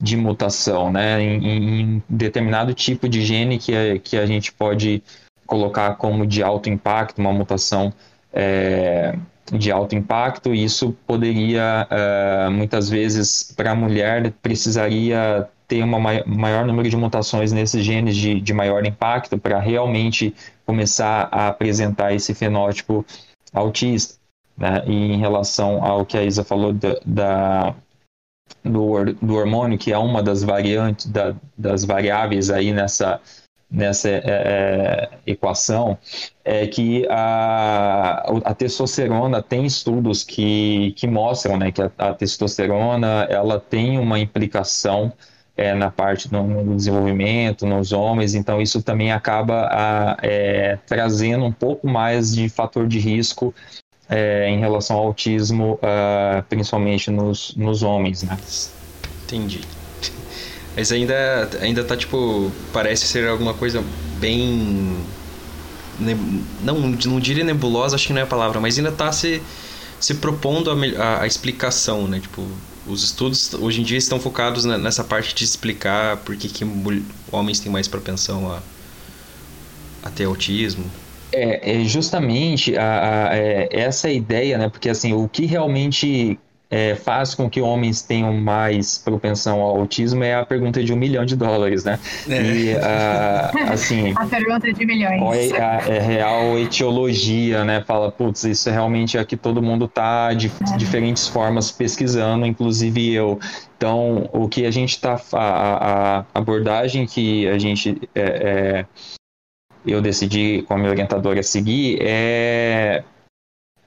Speaker 1: de mutação, né? Em, em determinado tipo de gene que a, que a gente pode colocar como de alto impacto, uma mutação. É, de alto impacto, e isso poderia, uh, muitas vezes, para a mulher, precisaria ter um maior número de mutações nesses genes de, de maior impacto para realmente começar a apresentar esse fenótipo autista. Né? E em relação ao que a Isa falou da, da do, do hormônio, que é uma das variantes, da, das variáveis aí nessa nessa é, é, equação é que a, a testosterona tem estudos que, que mostram né, que a, a testosterona ela tem uma implicação é, na parte do, no desenvolvimento, nos homens, então isso também acaba a, é, trazendo um pouco mais de fator de risco é, em relação ao autismo, uh, principalmente nos, nos homens. Né?
Speaker 6: Entendi. Mas ainda, ainda tá tipo. Parece ser alguma coisa bem. Não, não diria nebulosa, acho que não é a palavra, mas ainda tá se, se propondo a, a, a explicação, né? Tipo, os estudos hoje em dia estão focados nessa parte de explicar por que, que homens têm mais propensão a, a ter autismo.
Speaker 1: É, é justamente a, a, é, essa ideia, né? Porque assim, o que realmente é, faz com que homens tenham mais propensão ao autismo é a pergunta de um milhão de dólares, né?
Speaker 7: É. E, uh, assim... a pergunta de milhões.
Speaker 1: É a é real etiologia, né? Fala, putz, isso é realmente é que todo mundo tá de é. diferentes formas pesquisando, inclusive eu. Então, o que a gente está... A, a, abordagem que a gente... É, é, eu decidi com a minha orientadora seguir é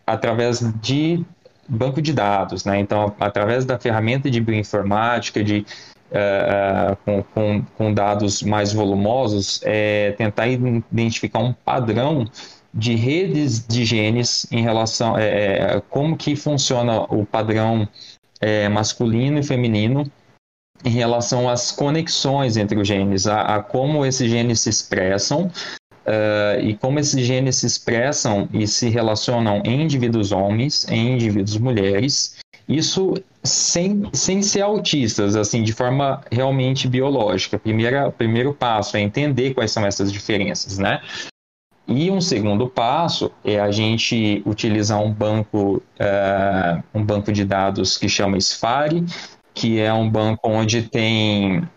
Speaker 1: através de banco de dados, né? Então, através da ferramenta de bioinformática, de uh, com, com, com, dados mais volumosos, é, tentar identificar um padrão de redes de genes em relação é, como que funciona o padrão é, masculino e feminino em relação às conexões entre os genes, a, a como esses genes se expressam Uh, e como esses genes se expressam e se relacionam em indivíduos homens, em indivíduos mulheres, isso sem, sem ser autistas, assim, de forma realmente biológica. Primeira, primeiro passo é entender quais são essas diferenças, né? E um segundo passo é a gente utilizar um banco, uh, um banco de dados que chama SFARE, que é um banco onde tem,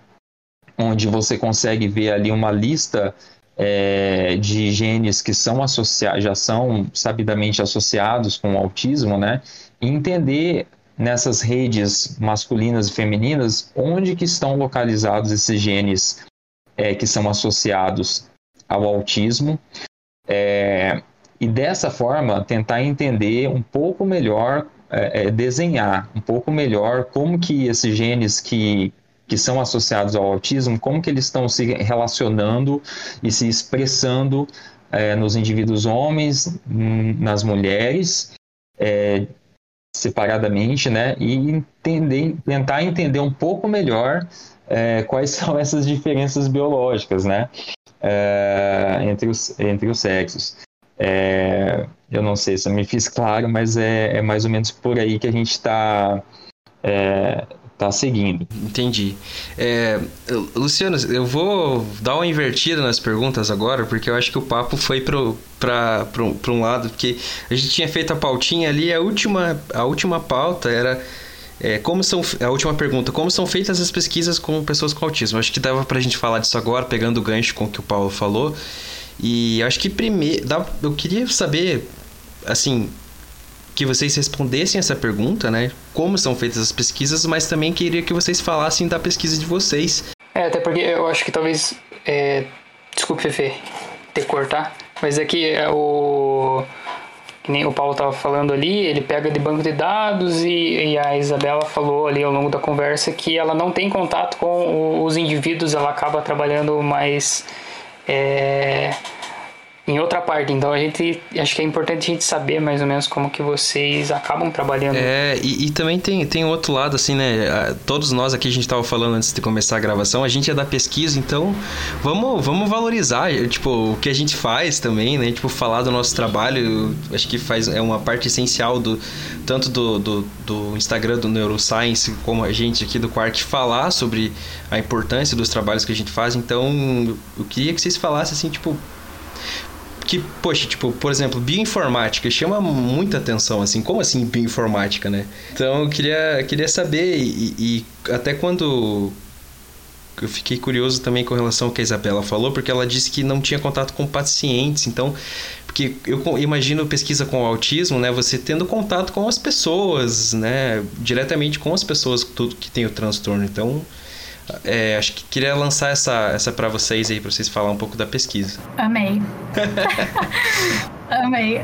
Speaker 1: onde você consegue ver ali uma lista é, de genes que são associados, já são sabidamente associados com o autismo, né? E entender nessas redes masculinas e femininas onde que estão localizados esses genes é, que são associados ao autismo. É, e dessa forma tentar entender um pouco melhor, é, é desenhar um pouco melhor como que esses genes que que são associados ao autismo, como que eles estão se relacionando e se expressando é, nos indivíduos homens, nas mulheres, é, separadamente, né? E entender, tentar entender um pouco melhor é, quais são essas diferenças biológicas, né? É, entre, os, entre os sexos. É, eu não sei se eu me fiz claro, mas é, é mais ou menos por aí que a gente está é, tá seguindo.
Speaker 6: Entendi. É, Luciano, eu vou dar uma invertida nas perguntas agora, porque eu acho que o papo foi para um lado, porque a gente tinha feito a pautinha ali, a última, a última pauta era É, como são a última pergunta, como são feitas as pesquisas com pessoas com autismo? Acho que dava pra gente falar disso agora, pegando o gancho com o que o Paulo falou. E acho que primeiro, eu queria saber assim, que vocês respondessem essa pergunta, né? Como são feitas as pesquisas, mas também queria que vocês falassem da pesquisa de vocês.
Speaker 5: É, até porque eu acho que talvez é... desculpe Fefe, ter cortar, mas é que é o que nem o Paulo estava falando ali, ele pega de banco de dados e, e, a Isabela falou ali ao longo da conversa que ela não tem contato com os indivíduos, ela acaba trabalhando mais é, em outra parte. Então a gente acho que é importante a gente saber mais ou menos como que vocês acabam trabalhando.
Speaker 6: É, e, e também tem, tem outro lado, assim, né? Todos nós aqui, a gente estava falando antes de começar a gravação, a gente é da pesquisa, então vamos, vamos valorizar, tipo, o que a gente faz também, né? Tipo, falar do nosso trabalho, acho que faz, é uma parte essencial do tanto do, do, do Instagram do Neuroscience, como a gente aqui do Quark falar sobre a importância dos trabalhos que a gente faz. Então, eu queria que vocês falassem assim, tipo, que, poxa, tipo, por exemplo, bioinformática chama muita atenção, assim, como assim bioinformática, né? Então eu queria, queria saber, e, e até quando eu fiquei curioso também com relação ao que a Isabela falou, porque ela disse que não tinha contato com pacientes, então porque eu imagino pesquisa com autismo, né, você tendo contato com as pessoas, né, diretamente com as pessoas tudo que tem o transtorno. Então, é, acho que queria lançar essa, essa para vocês aí, para vocês falar um pouco da pesquisa.
Speaker 7: Amei. Amei.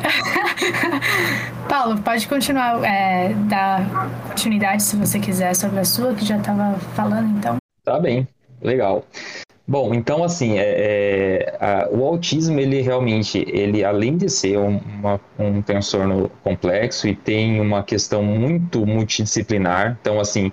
Speaker 7: Paulo, pode continuar, é, dar continuidade se você quiser sobre a sua, que já estava falando, então.
Speaker 1: Tá bem, legal. Bom, então assim, é, é, a, o autismo ele realmente, ele além de ser um, uma, um transtorno complexo e tem uma questão muito multidisciplinar, então assim,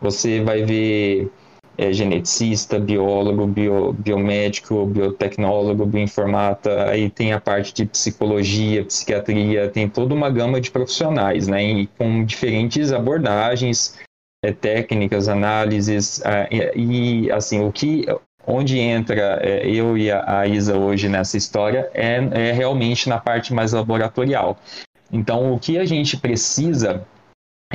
Speaker 1: você vai ver é, geneticista, biólogo, bio, biomédico, biotecnólogo, bioinformata, aí tem a parte de psicologia, psiquiatria, tem toda uma gama de profissionais, né, e com diferentes abordagens, é, técnicas, análises, é, e, assim, o que, onde entra é, eu e a, a, Isa hoje nessa história é, é realmente na parte mais laboratorial. Então, o que a gente precisa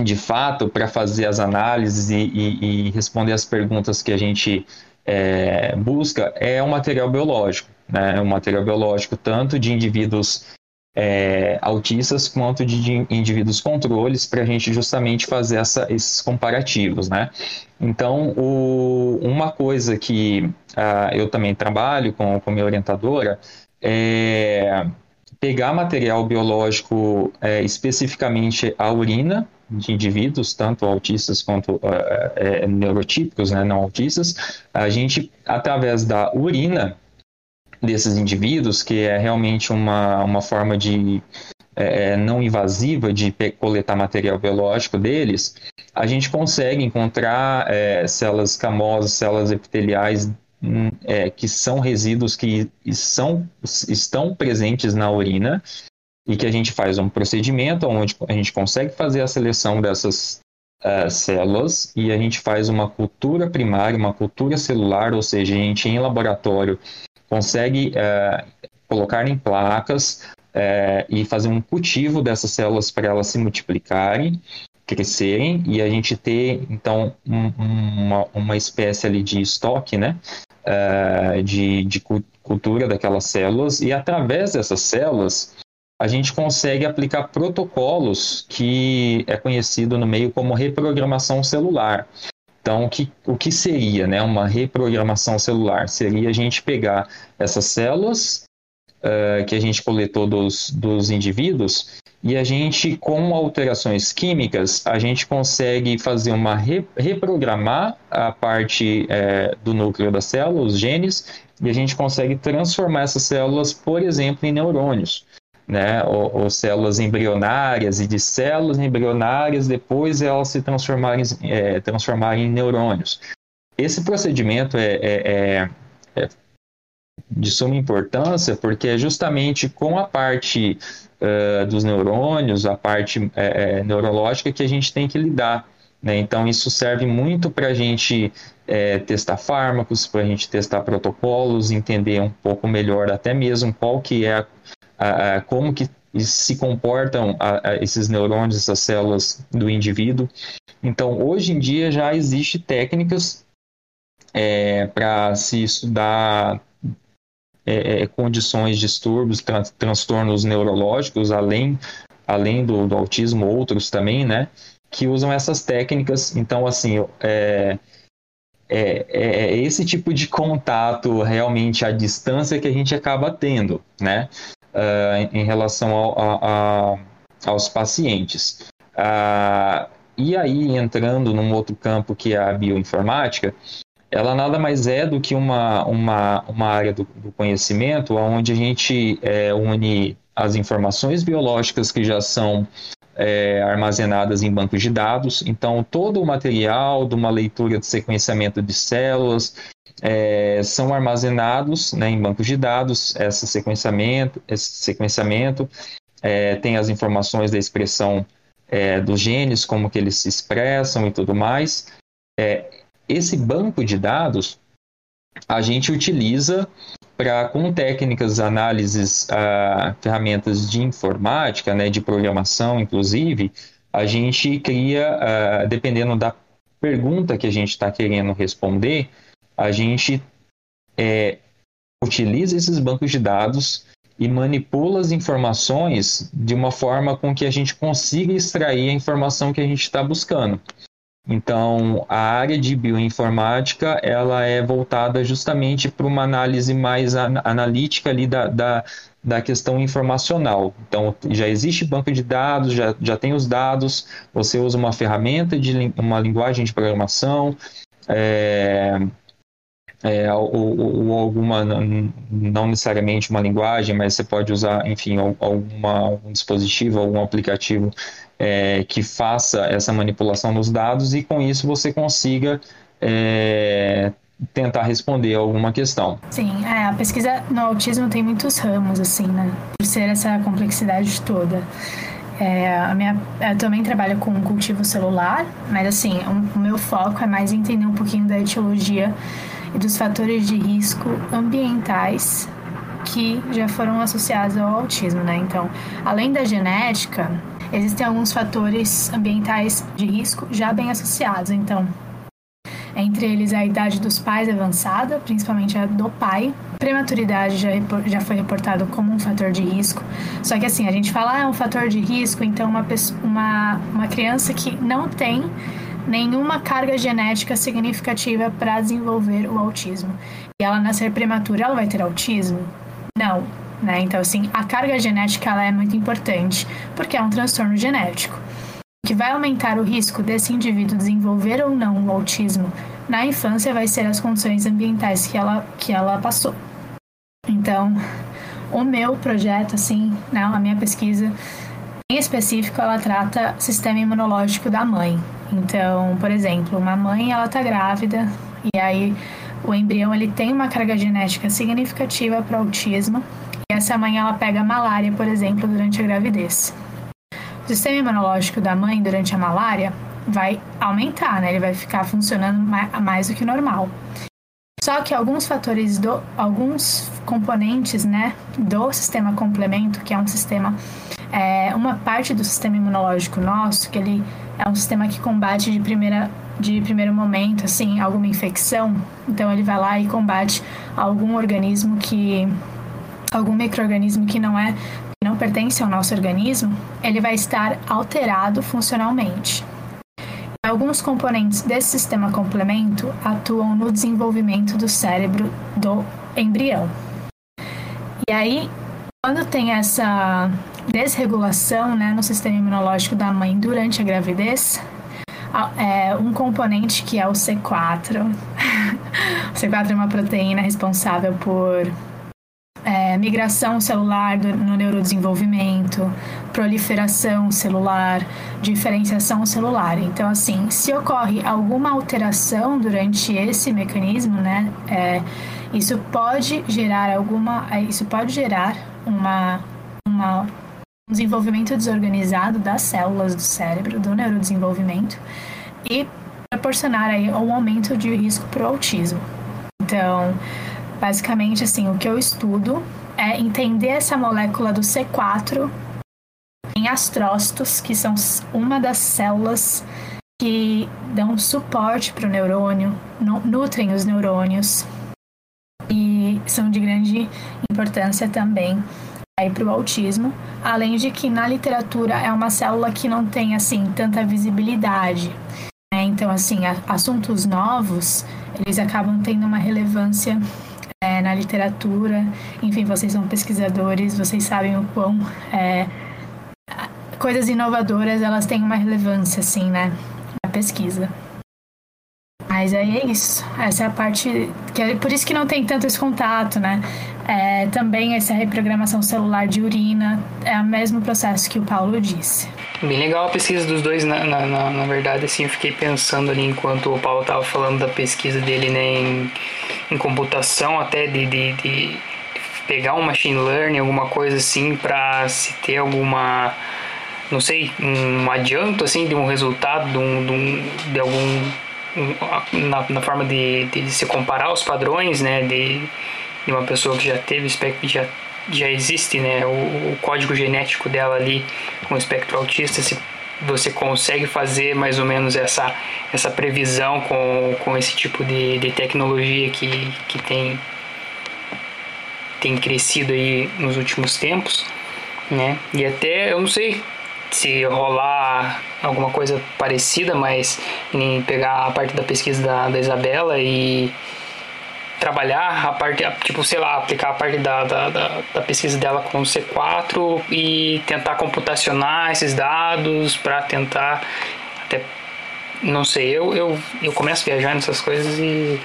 Speaker 1: de fato, para fazer as análises e, e, e, responder as perguntas que a gente é, busca, é o material biológico. Né? É um material biológico tanto de indivíduos é, autistas quanto de, de indivíduos controles, para a gente justamente fazer essa, esses comparativos. Né? Então, o, uma coisa que uh, eu também trabalho com, com minha orientadora é pegar material biológico, é, especificamente a urina, de indivíduos, tanto autistas quanto uh, é, neurotípicos, né, não autistas, a gente, através da urina desses indivíduos, que é realmente uma, uma forma de é, não invasiva de coletar material biológico deles, a gente consegue encontrar é, células camosas, células epiteliais é, que são resíduos que são, estão presentes na urina e que a gente faz um procedimento onde a gente consegue fazer a seleção dessas uh, células e a gente faz uma cultura primária, uma cultura celular, ou seja, a gente em laboratório consegue uh, colocar em placas uh, e fazer um cultivo dessas células para elas se multiplicarem, crescerem e a gente ter então um, uma, uma espécie ali de estoque, né? de, de cultura daquelas células e através dessas células a gente consegue aplicar protocolos que é conhecido no meio como reprogramação celular. Então, o que, o que seria né, uma reprogramação celular? Seria a gente pegar essas células uh, que a gente coletou dos, dos indivíduos e a gente, com alterações químicas, a gente consegue fazer uma re, reprogramar a parte é, do núcleo da célula, os genes, e a gente consegue transformar essas células, por exemplo, em neurônios né, ou, ou, células embrionárias, e de células embrionárias depois elas se transformarem, é, transformarem em neurônios. Esse procedimento é, é, é, é de suma importância porque é justamente com a parte uh, dos neurônios, a parte é, é, neurológica que a gente tem que lidar. Né? Então, isso serve muito para a gente testar fármacos, para a gente testar protocolos, entender um pouco melhor até mesmo qual que é a a, como que se comportam a, a esses neurônios, essas células do indivíduo. Então, hoje em dia já existe técnicas é, para se estudar é, é, condições, distúrbios, tran transtornos neurológicos, além, além do, do, autismo, outros também, né? Que usam essas técnicas. Então, assim, é, é, é, esse tipo de contato realmente à distância que a gente acaba tendo, né? Uh, em relação ao, a, a, aos pacientes. Uh, e aí, entrando num outro campo que é a bioinformática, ela nada mais é do que uma, uma, uma área do, do conhecimento onde a gente é, une as informações biológicas que já são é, armazenadas em bancos de dados. Então, todo o material de uma leitura de sequenciamento de células é, são armazenados né, em bancos de dados. Esse sequenciamento, esse sequenciamento é, tem as informações da expressão é, dos genes, como que eles se expressam e tudo mais. É, esse banco de dados a gente utiliza para, com técnicas, análises, uh, ferramentas de informática, né, de programação, inclusive, a gente cria, uh, dependendo da pergunta que a gente está querendo responder, a gente é, utiliza esses bancos de dados e manipula as informações de uma forma com que a gente consiga extrair a informação que a gente está buscando. Então, a área de bioinformática ela é voltada justamente para uma análise mais an analítica ali da, da, da, questão informacional. Então, já existe banco de dados, já, já tem os dados, você usa uma ferramenta de uma linguagem de programação, é, é, ou, ou, alguma, não necessariamente uma linguagem, mas você pode usar, enfim, alguma, algum dispositivo, algum aplicativo é, que faça essa manipulação dos dados e com isso você consiga é, tentar responder alguma questão.
Speaker 7: Sim, é, a pesquisa no autismo tem muitos ramos, assim, né? Por ser essa complexidade toda. É, a minha, eu também trabalho com cultivo celular, mas assim, o, o meu foco é mais entender um pouquinho da etiologia e dos fatores de risco ambientais que já foram associados ao autismo, né? Então, além da genética, existem alguns fatores ambientais de risco já bem associados. Então, entre eles a idade dos pais avançada, principalmente a do pai. Prematuridade já, já foi reportado como um fator de risco. Só que assim, a gente fala, ah, é um fator de risco, então uma, uma, uma criança que não tem nenhuma carga genética significativa para desenvolver o autismo. E ela nascer prematura, ela vai ter autismo? Não, né? Então, assim, a carga genética ela é muito importante, porque é um transtorno genético. Que vai aumentar o risco desse indivíduo desenvolver ou não o autismo na infância vai ser as condições ambientais que ela, que ela passou. Então, o meu projeto, assim, né, a minha pesquisa, em específico, ela trata sistema imunológico da mãe. Então, por exemplo, uma mãe, ela tá grávida, e aí o embrião, ele tem uma carga genética significativa para autismo, essa mãe ela pega malária, por exemplo, durante a gravidez. O sistema imunológico da mãe durante a malária vai aumentar, né? Ele vai ficar funcionando mais do que normal. Só que alguns fatores do alguns componentes, né, do sistema complemento, que é um sistema é uma parte do sistema imunológico nosso, que ele é um sistema que combate de primeira de primeiro momento, assim, alguma infecção. Então ele vai lá e combate algum organismo que algum microorganismo que não é que não pertence ao nosso organismo, ele vai estar alterado funcionalmente. Alguns componentes desse sistema complemento atuam no desenvolvimento do cérebro do embrião. E aí, quando tem essa desregulação né, no sistema imunológico da mãe durante a gravidez, é um componente que é o C4. o C4 é uma proteína responsável por é, migração celular do, no neurodesenvolvimento, proliferação celular, diferenciação celular. Então, assim, se ocorre alguma alteração durante esse mecanismo, né, é, isso pode gerar alguma, é, isso pode gerar uma, uma um desenvolvimento desorganizado das células do cérebro, do neurodesenvolvimento e proporcionar aí um aumento de risco para o autismo. Então, Basicamente, assim, o que eu estudo é entender essa molécula do C4 em astrócitos, que são uma das células que dão suporte para o neurônio, nutrem os neurônios e são de grande importância também para o autismo, além de que na literatura é uma célula que não tem assim tanta visibilidade. Né? Então, assim, assuntos novos eles acabam tendo uma relevância é, na literatura. Enfim, vocês são pesquisadores, vocês sabem o quão é, coisas inovadoras elas têm uma relevância, assim, né, na pesquisa. Mas aí é isso. Essa é a parte. Que é por isso que não tem tanto esse contato, né? É, também essa reprogramação celular de urina é o mesmo processo que o Paulo disse.
Speaker 5: Bem legal a pesquisa dos dois, na, na, na, na verdade, assim, eu fiquei pensando ali enquanto o Paulo estava falando da pesquisa dele né, em, em computação, até de, de, de pegar um machine learning, alguma coisa assim, para se ter alguma, não sei, um adianto assim de um resultado, de, um, de, um, de algum na, na forma de, de, se comparar os padrões, né, de, de uma pessoa que já teve espectro, já, já existe, né, o, o código genético dela ali com o espectro autista, se você consegue fazer mais ou menos essa, essa previsão com, com esse tipo de, de tecnologia que, que tem, tem crescido aí nos últimos tempos, né? E até, eu não sei se rolar alguma coisa parecida, mas em pegar a parte da pesquisa da, da Isabela e trabalhar a parte, tipo, sei lá, aplicar a parte da, da, da, da pesquisa dela com o C4 e tentar computacionar esses dados para tentar até não sei, eu, eu, eu começo a viajar nessas coisas e.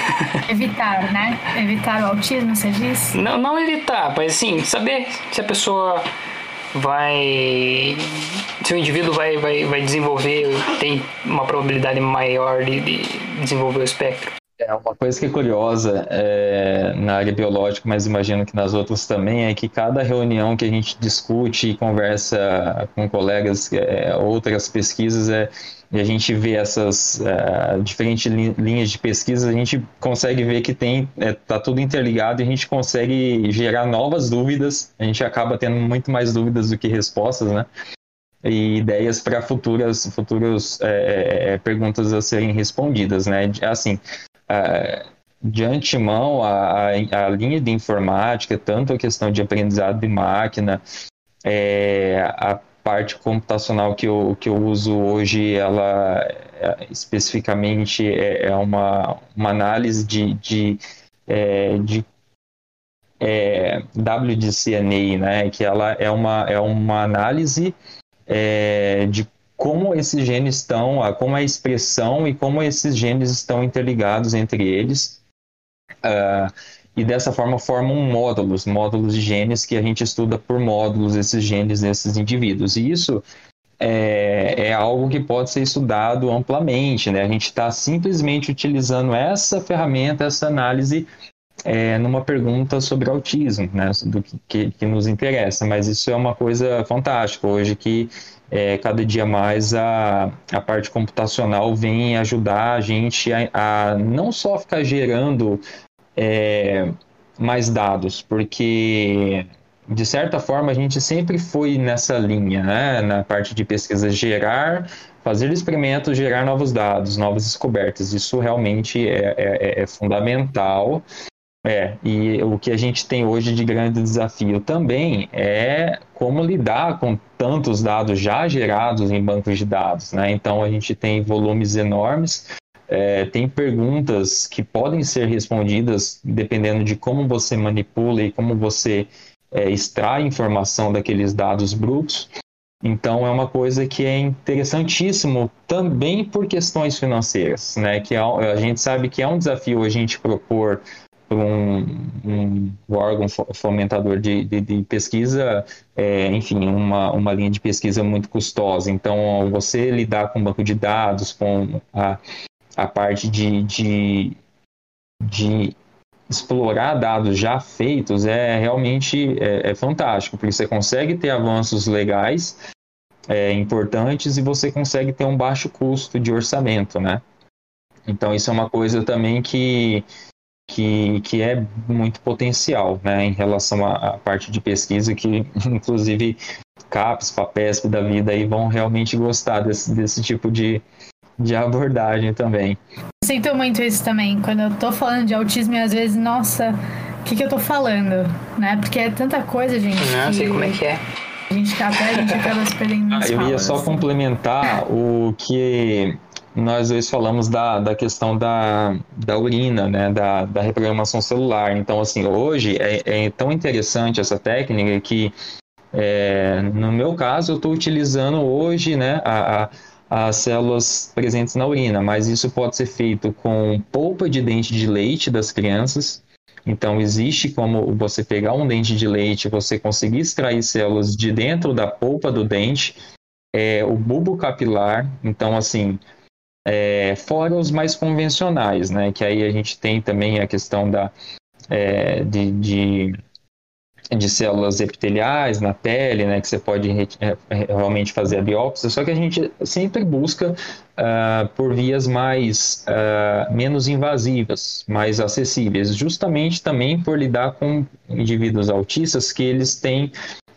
Speaker 7: Evitar, né? Evitar o autismo, você disse?
Speaker 5: Não, não evitar, mas assim, saber se a pessoa vai se o indivíduo vai, vai, vai desenvolver tem uma probabilidade maior de, de desenvolver o espectro
Speaker 1: é uma coisa que é curiosa é, na área biológica, mas imagino que nas outras também, é que cada reunião que a gente discute e conversa com colegas, é, outras pesquisas, é, e a gente vê essas uh, diferentes linhas de pesquisa, a gente consegue ver que tem está é, tudo interligado e a gente consegue gerar novas dúvidas. A gente acaba tendo muito mais dúvidas do que respostas, né? E ideias para futuras, futuras é, é, perguntas a serem respondidas, né? Assim, de antemão, a, a, linha de informática, tanto a questão de aprendizado de máquina, é, a parte computacional que eu, que eu uso hoje, ela é, especificamente é, é, uma, uma análise de, de, é, de é, WDCNA, né? que ela é uma, é uma análise é, de como esses genes estão, como a expressão e como esses genes estão interligados entre eles. Uh, e dessa forma formam módulos, módulos de genes que a gente estuda por módulos esses genes nesses indivíduos. E isso é, é algo que pode ser estudado amplamente, né? A gente está simplesmente utilizando essa ferramenta, essa análise é, numa pergunta sobre autismo, né? Do que, que, que, nos interessa. Mas isso é uma coisa fantástica hoje que é, cada dia mais a, a parte computacional vem ajudar a gente a, a não só ficar gerando é, mais dados, porque de certa forma a gente sempre foi nessa linha, né? na parte de pesquisa gerar, fazer experimentos, gerar novos dados, novas descobertas. Isso realmente é, é, é fundamental. É, e o que a gente tem hoje de grande desafio também é como lidar com tantos dados já gerados em bancos de dados, né? Então a gente tem volumes enormes é, tem perguntas que podem ser respondidas dependendo de como você manipula e como você é, extrai informação daqueles dados brutos. Então é uma coisa que é interessantíssimo também por questões financeiras, né? Que é, a gente sabe que é um desafio a gente propor um, um, órgão fomentador de, de, de pesquisa, é, enfim, uma, uma linha de pesquisa muito custosa. Então, você lidar com banco de dados, com a, a parte de, de, de explorar dados já feitos é realmente é, é, fantástico, porque você consegue ter avanços legais é, importantes e você consegue ter um baixo custo de orçamento, né? Então isso é uma coisa também que, que, que é muito potencial, né, em relação à, à parte de pesquisa que, inclusive, CAPES, FAPESP da vida aí vão realmente gostar desse, desse tipo de, de abordagem também.
Speaker 7: Sinto muito isso também. Quando eu tô falando de autismo, e às vezes, nossa, o que, que eu tô falando? Né? Porque é tanta coisa, gente.
Speaker 5: Não sei como é que é.
Speaker 7: A gente, até a gente acaba se perdendo nas
Speaker 1: Eu ia só complementar o que nós dois falamos da, da questão da, da urina, né, da, da reprogramação celular. Então, assim, hoje é, é tão interessante essa técnica que, é, no meu caso, eu estou utilizando hoje, né, a, a as células presentes na urina, mas isso pode ser feito com polpa de dente de leite das crianças. Então, existe como você pegar um dente de leite, você conseguir extrair células de dentro da polpa do dente, é, o bulbo capilar. Então, assim, é, fora os mais convencionais, né? Que aí a gente tem também a questão da, é, de, de, de células epiteliais na pele, né? Que você pode re- é, realmente fazer a biópsia, só que a gente sempre busca ah, por vias mais ah, menos invasivas, mais acessíveis, justamente também por lidar com indivíduos autistas que eles têm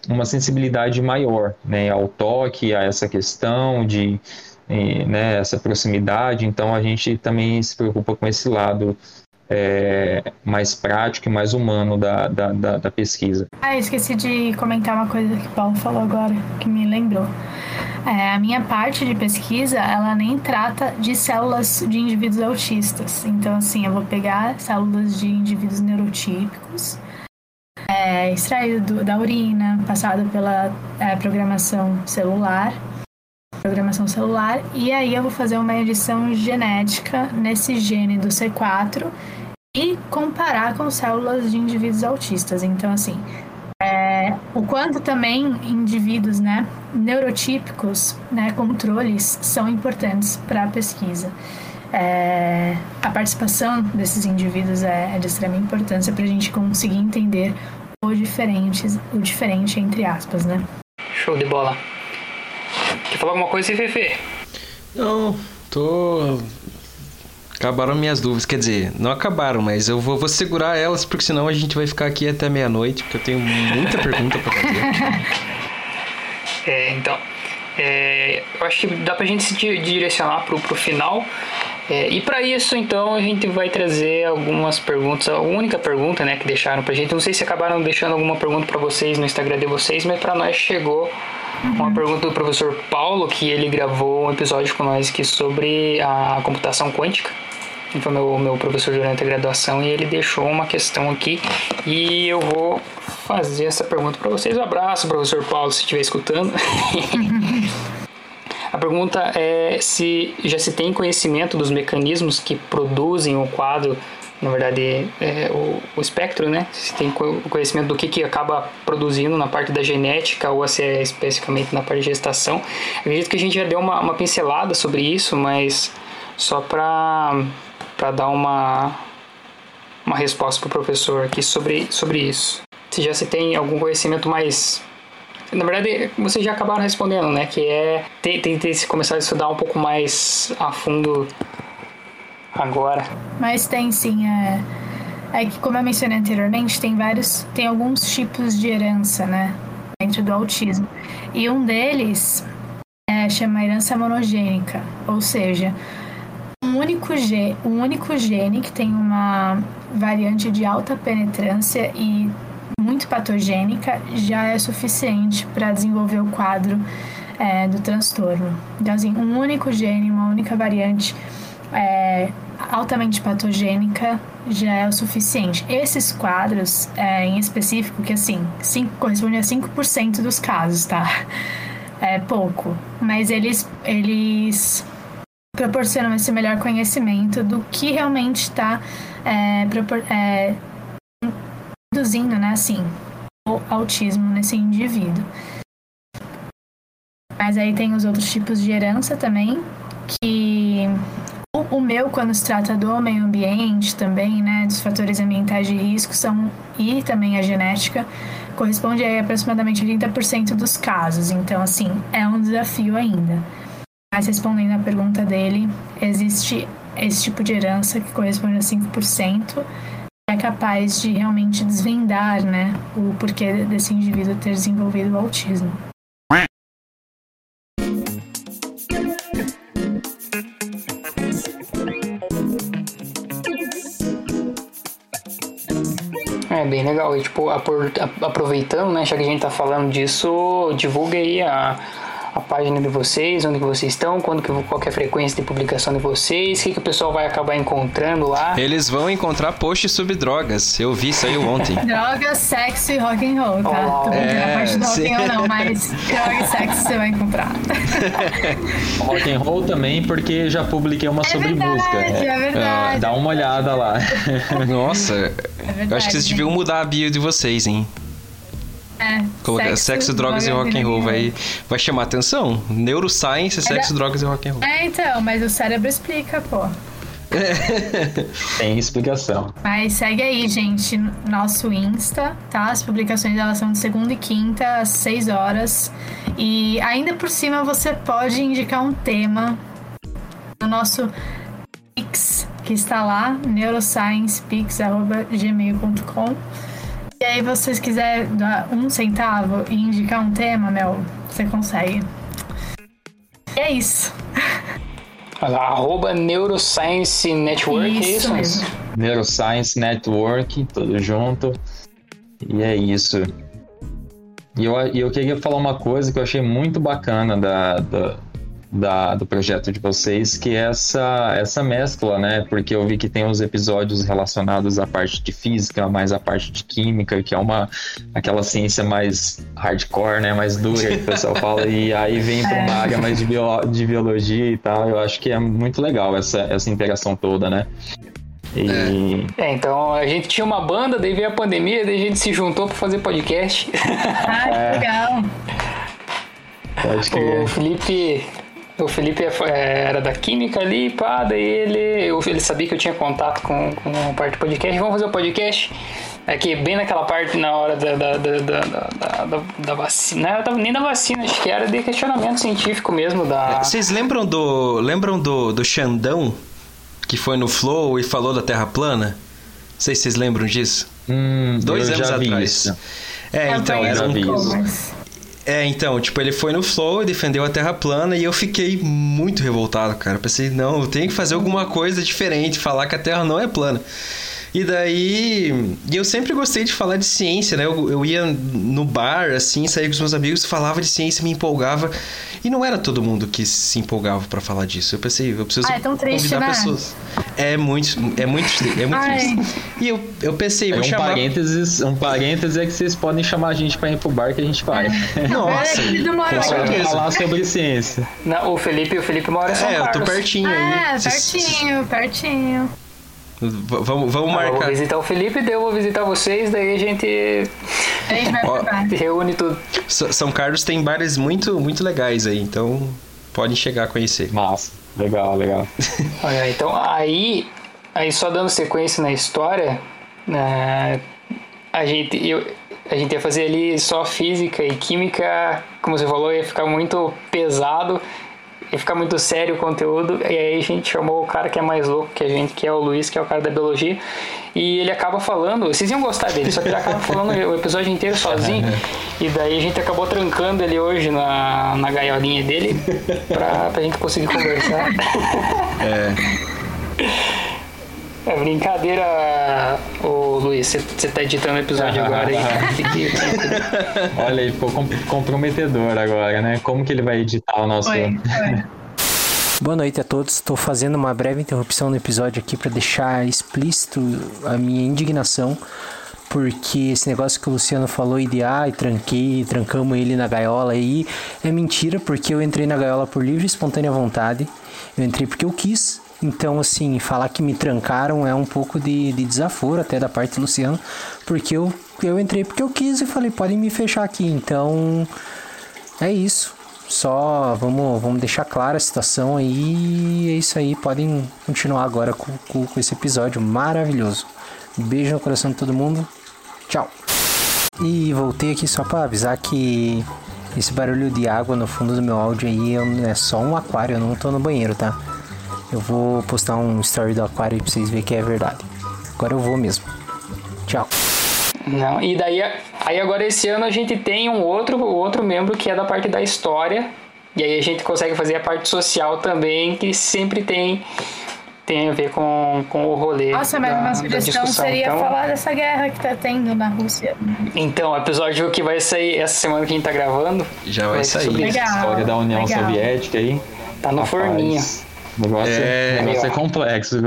Speaker 1: uma sensibilidade maior, né? Ao toque, a essa questão de né, essa proximidade, então a gente também se preocupa com esse lado é, mais prático e mais humano da, da, da, da pesquisa.
Speaker 7: Ah, esqueci de comentar uma coisa que o Paulo falou agora, que me lembrou. É, a minha parte de pesquisa, ela nem trata de células de indivíduos autistas. Então, assim, eu vou pegar células de indivíduos neurotípicos, é, extraído da urina, passado pela é, programação celular, programação celular, e aí eu vou fazer uma edição genética nesse gene do C4 e comparar com células de indivíduos autistas. Então, assim, é, o quanto também indivíduos né, neurotípicos, né, controles, são importantes para a pesquisa. É, a participação desses indivíduos é, é de extrema importância para a gente conseguir entender o diferente, o diferente entre aspas, né?
Speaker 5: Show de bola. Quer falar alguma coisa, Fefe?
Speaker 6: Não, tô. Acabaram minhas dúvidas. Quer dizer, não acabaram, mas eu vou, vou segurar elas, porque senão a gente vai ficar aqui até meia-noite, porque eu tenho muita pergunta pra fazer.
Speaker 5: É, então, é, eu acho que dá pra gente se di- direcionar pro, pro final. É, e para isso, então, a gente vai trazer algumas perguntas. A única pergunta, né, que deixaram pra gente. Não sei se acabaram deixando alguma pergunta pra vocês no Instagram de vocês, mas pra nós chegou uma pergunta do professor Paulo, que ele gravou um episódio com nós aqui sobre a computação quântica. Ele foi meu, meu professor durante a graduação e ele deixou uma questão aqui e eu vou fazer essa pergunta para vocês. Um abraço, professor Paulo, se estiver escutando. A pergunta é se já se tem conhecimento dos mecanismos que produzem o quadro, na verdade, é, o, o espectro, né? Se tem co- conhecimento do que, que acaba produzindo na parte da genética ou se é especificamente na parte de gestação. Acredito que a gente já deu uma, uma pincelada sobre isso, mas só para dar uma, uma resposta para o professor aqui sobre, sobre isso. Se já se tem algum conhecimento mais na verdade, vocês já acabaram respondendo, né? Que é tem se começar a estudar um pouco mais a fundo agora.
Speaker 7: Mas tem sim, é, é que como eu mencionei anteriormente, tem vários, tem alguns tipos de herança, né, dentro do autismo. E um deles é, chama herança monogênica, ou seja, um único, ge, um único gene que tem uma variante de alta penetrância e muito patogênica já é suficiente para desenvolver o quadro é, do transtorno. Então, assim, um único gene, uma única variante é, altamente patogênica já é o suficiente. Esses quadros, é, em específico, que assim, cinco, corresponde a 5% dos casos, tá? É pouco. Mas eles, eles proporcionam esse melhor conhecimento do que realmente está é, é, induzindo, né, assim, o autismo nesse indivíduo. Mas aí tem os outros tipos de herança também, que o meu, quando se trata do meio ambiente também, né, dos fatores ambientais de risco, são, e também a genética, corresponde a aproximadamente 30% dos casos. Então, assim, é um desafio ainda. Mas respondendo à pergunta dele, existe esse tipo de herança que corresponde a 5%, é capaz de realmente desvendar, né, o porquê desse indivíduo ter desenvolvido o autismo.
Speaker 5: Bem legal. E, tipo, aproveitando, né, já que a gente tá falando disso, divulga aí a, a página de vocês, onde que vocês estão, quando que, qual que é a frequência de publicação de vocês, o que, que o pessoal vai acabar encontrando lá.
Speaker 6: Eles vão encontrar posts sobre drogas. Eu vi isso aí ontem.
Speaker 7: Droga, sexo e rock and roll, tá?
Speaker 5: Oh,
Speaker 7: Tô
Speaker 6: é,
Speaker 7: a parte do rock
Speaker 6: sim.
Speaker 7: and roll não, mas droga e sexo você vai encontrar.
Speaker 1: Rock and roll também, porque já publiquei uma sobre
Speaker 7: verdade,
Speaker 1: música.
Speaker 7: é verdade.
Speaker 1: Dá uma olhada lá.
Speaker 6: Nossa,
Speaker 7: É verdade.
Speaker 6: eu acho que vocês deviam mudar a bio de vocês, hein?
Speaker 7: É,
Speaker 6: Colocar sexo, drogas e rock and roll. Vai, vai chamar atenção. Neuroscience, sexo,
Speaker 7: da-
Speaker 6: drogas e rock and roll.
Speaker 7: É, então, mas o cérebro explica, pô.
Speaker 1: Tem explicação.
Speaker 7: Mas segue aí, gente, no nosso Insta, tá? As publicações elas são de segunda e quinta, às 6 horas. E ainda por cima você pode indicar um tema no nosso Pix, que está lá, neurosciencepix.gmail.com. E aí, vocês quiserem dar um centavo e indicar um tema, meu, você consegue. E é isso.
Speaker 5: Arroba Neuroscience Network, é
Speaker 7: Isso
Speaker 5: isso?
Speaker 7: mesmo.
Speaker 1: Neuroscience Network, tudo junto. E é isso. E eu, eu queria falar uma coisa que eu achei muito bacana da, da, da- do projeto de vocês, que é essa, essa mescla, né? Porque eu vi que tem uns episódios relacionados à parte de física, mais à parte de química, que é uma aquela ciência mais hardcore, né? Mais dura que o pessoal fala, e aí vem para uma área mais de, bio, de biologia e tal. Eu acho que é muito legal essa, essa interação toda, né? E
Speaker 5: É, então a gente tinha uma banda, daí veio a pandemia, daí a gente se juntou pra fazer podcast.
Speaker 7: Ah, que legal.
Speaker 1: pode crer.
Speaker 5: O Felipe. O Felipe é- é, era da química ali, pá, daí ele, eu, ele sabia que eu tinha contato com, com a parte do podcast. Vamos fazer o podcast. É que bem naquela parte, na hora da, da, da, da, da, da- da vacina. Não era nem da vacina, acho que era de questionamento científico mesmo. Da...
Speaker 6: Vocês lembram do. Lembram do, do Xandão? Que foi no Flow e falou da Terra plana? Não sei se vocês lembram disso.
Speaker 1: Hum,
Speaker 6: Dois
Speaker 1: eu
Speaker 6: anos
Speaker 1: já vi
Speaker 6: atrás.
Speaker 1: isso.
Speaker 6: É,
Speaker 7: Eu
Speaker 6: então, era um, É, então, tipo, ele foi no Flow defendeu a Terra plana e eu fiquei muito revoltado, cara. Pensei, não, eu tenho que fazer alguma coisa diferente, falar que a Terra não é plana. E daí. E eu sempre gostei de falar de ciência, né? Eu, eu ia no bar, assim, saía com os meus amigos, falava de ciência, me empolgava. E não era todo mundo que se empolgava pra falar disso. Eu pensei, eu preciso
Speaker 7: Ah, é tão triste,
Speaker 6: convidar
Speaker 7: né?
Speaker 6: pessoas. É muito, é muito, é muito
Speaker 7: Ai.
Speaker 6: triste. E eu, eu pensei,
Speaker 1: É
Speaker 6: vou
Speaker 1: um
Speaker 6: chamar.
Speaker 1: parênteses, um parênteses é que vocês podem chamar a gente pra ir pro bar que a gente vai.
Speaker 6: Nossa,
Speaker 7: É, ele demorou.
Speaker 6: com certeza.
Speaker 1: Falar sobre ciência.
Speaker 5: Não, o Felipe, o Felipe mora em São
Speaker 6: É, eu tô
Speaker 5: Carlos.
Speaker 6: pertinho aí. Vocês-
Speaker 7: pertinho, pertinho.
Speaker 6: Vamos, vamos
Speaker 5: Ah, Eu vou
Speaker 6: marcar.
Speaker 5: visitar o Felipe, daí eu vou visitar vocês, daí a gente
Speaker 7: A gente vai
Speaker 6: Ó.
Speaker 5: reúne tudo.
Speaker 6: S- São Carlos tem bares muito, muito legais aí, então podem chegar a conhecer.
Speaker 1: Massa. Legal, legal.
Speaker 5: Olha, então aí, aí só dando sequência na história, né, a gente eu, a gente ia fazer ali só física e química, como você falou, ia ficar muito pesado, ia ficar muito sério o conteúdo, e aí a gente chamou o cara que é mais louco que a gente, que é o Luiz, que é o cara da biologia, e ele acaba falando, vocês iam gostar dele, só que ele acaba falando o episódio inteiro sozinho, e daí a gente acabou trancando ele hoje na, na gaiolinha dele, pra, pra gente conseguir conversar. É brincadeira, ô Luiz, você tá editando o episódio agora aí.
Speaker 1: Olha aí, ficou com- comprometedor agora, né? Como que ele vai editar o nosso.
Speaker 7: Foi, foi.
Speaker 8: Boa noite a todos. Estou fazendo uma breve interrupção no episódio aqui para deixar explícito a minha indignação, porque esse negócio que o Luciano falou de ah, e tranquei, trancamos ele na gaiola aí, é mentira, porque eu entrei na gaiola por livre e espontânea vontade. Eu entrei porque eu quis. Então, assim, falar que me trancaram é um pouco de, de desaforo até da parte do Luciano, porque eu, eu entrei porque eu quis e falei, podem me fechar aqui. Então, é isso. Só vamos, vamos deixar clara a situação aí. É isso aí. Podem continuar agora com, com, com esse episódio maravilhoso. Beijo no coração de todo mundo. Tchau. E voltei aqui só para avisar que esse barulho de água no fundo do meu áudio aí é- é só um aquário. Eu não tô no banheiro, tá? Eu vou postar um story do aquário aí pra vocês verem que é verdade. Agora eu vou mesmo. Tchau.
Speaker 5: Não, e daí, aí agora esse ano a gente tem um outro, outro membro que é da parte da história. E aí a gente consegue fazer a parte social também, que sempre tem tem a ver com, com o rolê.
Speaker 7: Nossa, mas
Speaker 5: da,
Speaker 7: uma sugestão seria
Speaker 5: Então-
Speaker 7: falar dessa guerra que tá tendo na Rússia.
Speaker 5: Então, o episódio que vai sair essa semana que a gente tá gravando.
Speaker 6: Já vai
Speaker 5: ser
Speaker 6: sair.
Speaker 5: sobre.
Speaker 7: Legal.
Speaker 1: História da União
Speaker 7: legal.
Speaker 1: Soviética aí.
Speaker 5: Tá no
Speaker 1: Rapaz,
Speaker 5: forninho.
Speaker 1: O negócio
Speaker 6: É.
Speaker 1: é, negócio é complexo?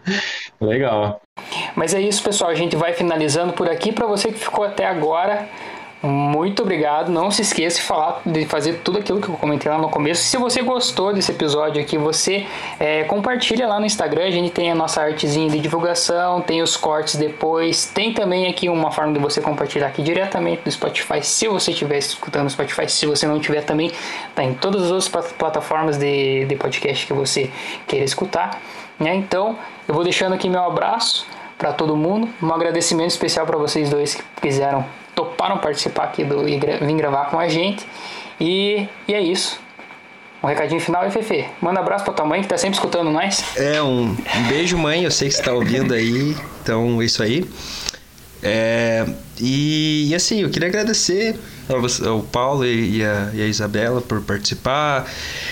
Speaker 1: Legal.
Speaker 5: Mas é isso, pessoal. A gente vai finalizando por aqui. Para você que ficou até agora, muito obrigado. Não se esqueça de falar, de fazer tudo aquilo que eu comentei lá no começo. Se você gostou desse episódio aqui, você é, compartilha lá no Instagram. A gente tem a nossa artezinha de divulgação, tem os cortes depois. Tem também aqui uma forma de você compartilhar aqui diretamente do Spotify. Se você estiver escutando no Spotify, se você não tiver também, tá em todas as outras plat- plataformas de, de podcast que você queira escutar. Né? Então, eu vou deixando aqui meu abraço para todo mundo. Um agradecimento especial para vocês dois que quiseram, toparam participar aqui do e vir gravar com a gente. E, e é isso. Um recadinho final aí, Fefe. Manda um abraço pra tua mãe que tá sempre escutando nós.
Speaker 6: É, um, um beijo, mãe. Eu sei que você tá ouvindo aí. Então, é isso aí. É, e, e assim, eu queria agradecer ao, Paulo e, a, e a Isabela por participar.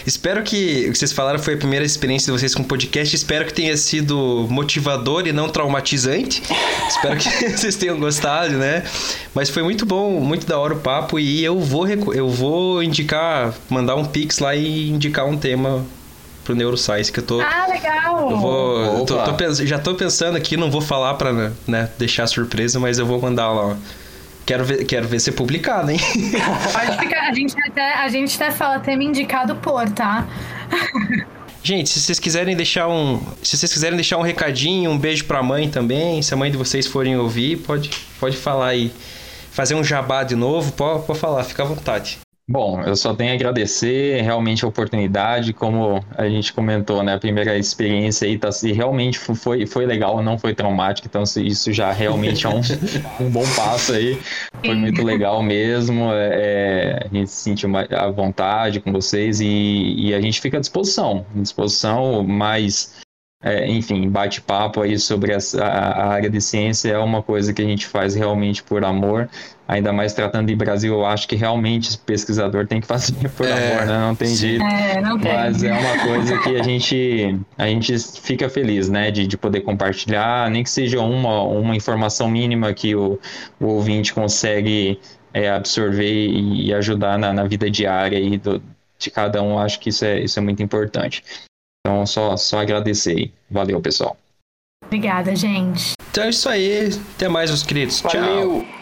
Speaker 6: Espero que o que vocês falaram foi a primeira experiência de vocês com o podcast. Espero que tenha sido motivador e não traumatizante. Espero que vocês tenham gostado, né? Mas foi muito bom, muito da hora o papo. E eu vou, eu vou indicar, mandar um pix lá e indicar um tema pro Neuroscience que eu tô.
Speaker 7: Ah, legal!
Speaker 6: Eu vou. tô- tô já tô pensando aqui, não vou falar pra né, deixar surpresa, mas eu vou mandar lá. ó. Quero ver, quero ver ser publicado, hein?
Speaker 7: Pode ficar, a gente até, a gente até fala tema indicado por, tá?
Speaker 6: Gente, se vocês quiserem deixar um. Se vocês quiserem deixar um recadinho, um beijo pra mãe também. Se a mãe de vocês forem ouvir, pode, pode falar aí. Fazer um jabá de novo, pode, pode falar, fica à vontade.
Speaker 1: Bom, eu só tenho a agradecer realmente a oportunidade, como a gente comentou, né? A primeira experiência aí tá, e realmente fo- foi, foi legal, não foi traumático, então se- isso já realmente é um, um bom passo aí. Foi muito legal mesmo. é, é, a gente se sentiu mais à vontade com vocês e, e a gente fica à disposição, à disposição, mas é, enfim, bate-papo aí sobre essa, a, a área de ciência é uma coisa que a gente faz realmente por amor. Ainda mais tratando de Brasil, eu acho que realmente esse pesquisador tem que fazer por
Speaker 6: É,
Speaker 1: amor, né? Não tem jeito.
Speaker 7: É, não tem.
Speaker 1: Mas é uma coisa que a gente, a gente fica feliz, né? De, de poder compartilhar, nem que seja uma, uma informação mínima que o, o ouvinte consegue é, absorver e, e ajudar na, na vida diária aí do, de cada um. Acho que isso é, isso é muito importante. Então, só, só agradecer aí. Valeu, pessoal.
Speaker 7: Obrigada, gente.
Speaker 6: Então é isso aí. Até mais, meus queridos. Tchau.
Speaker 5: Valeu!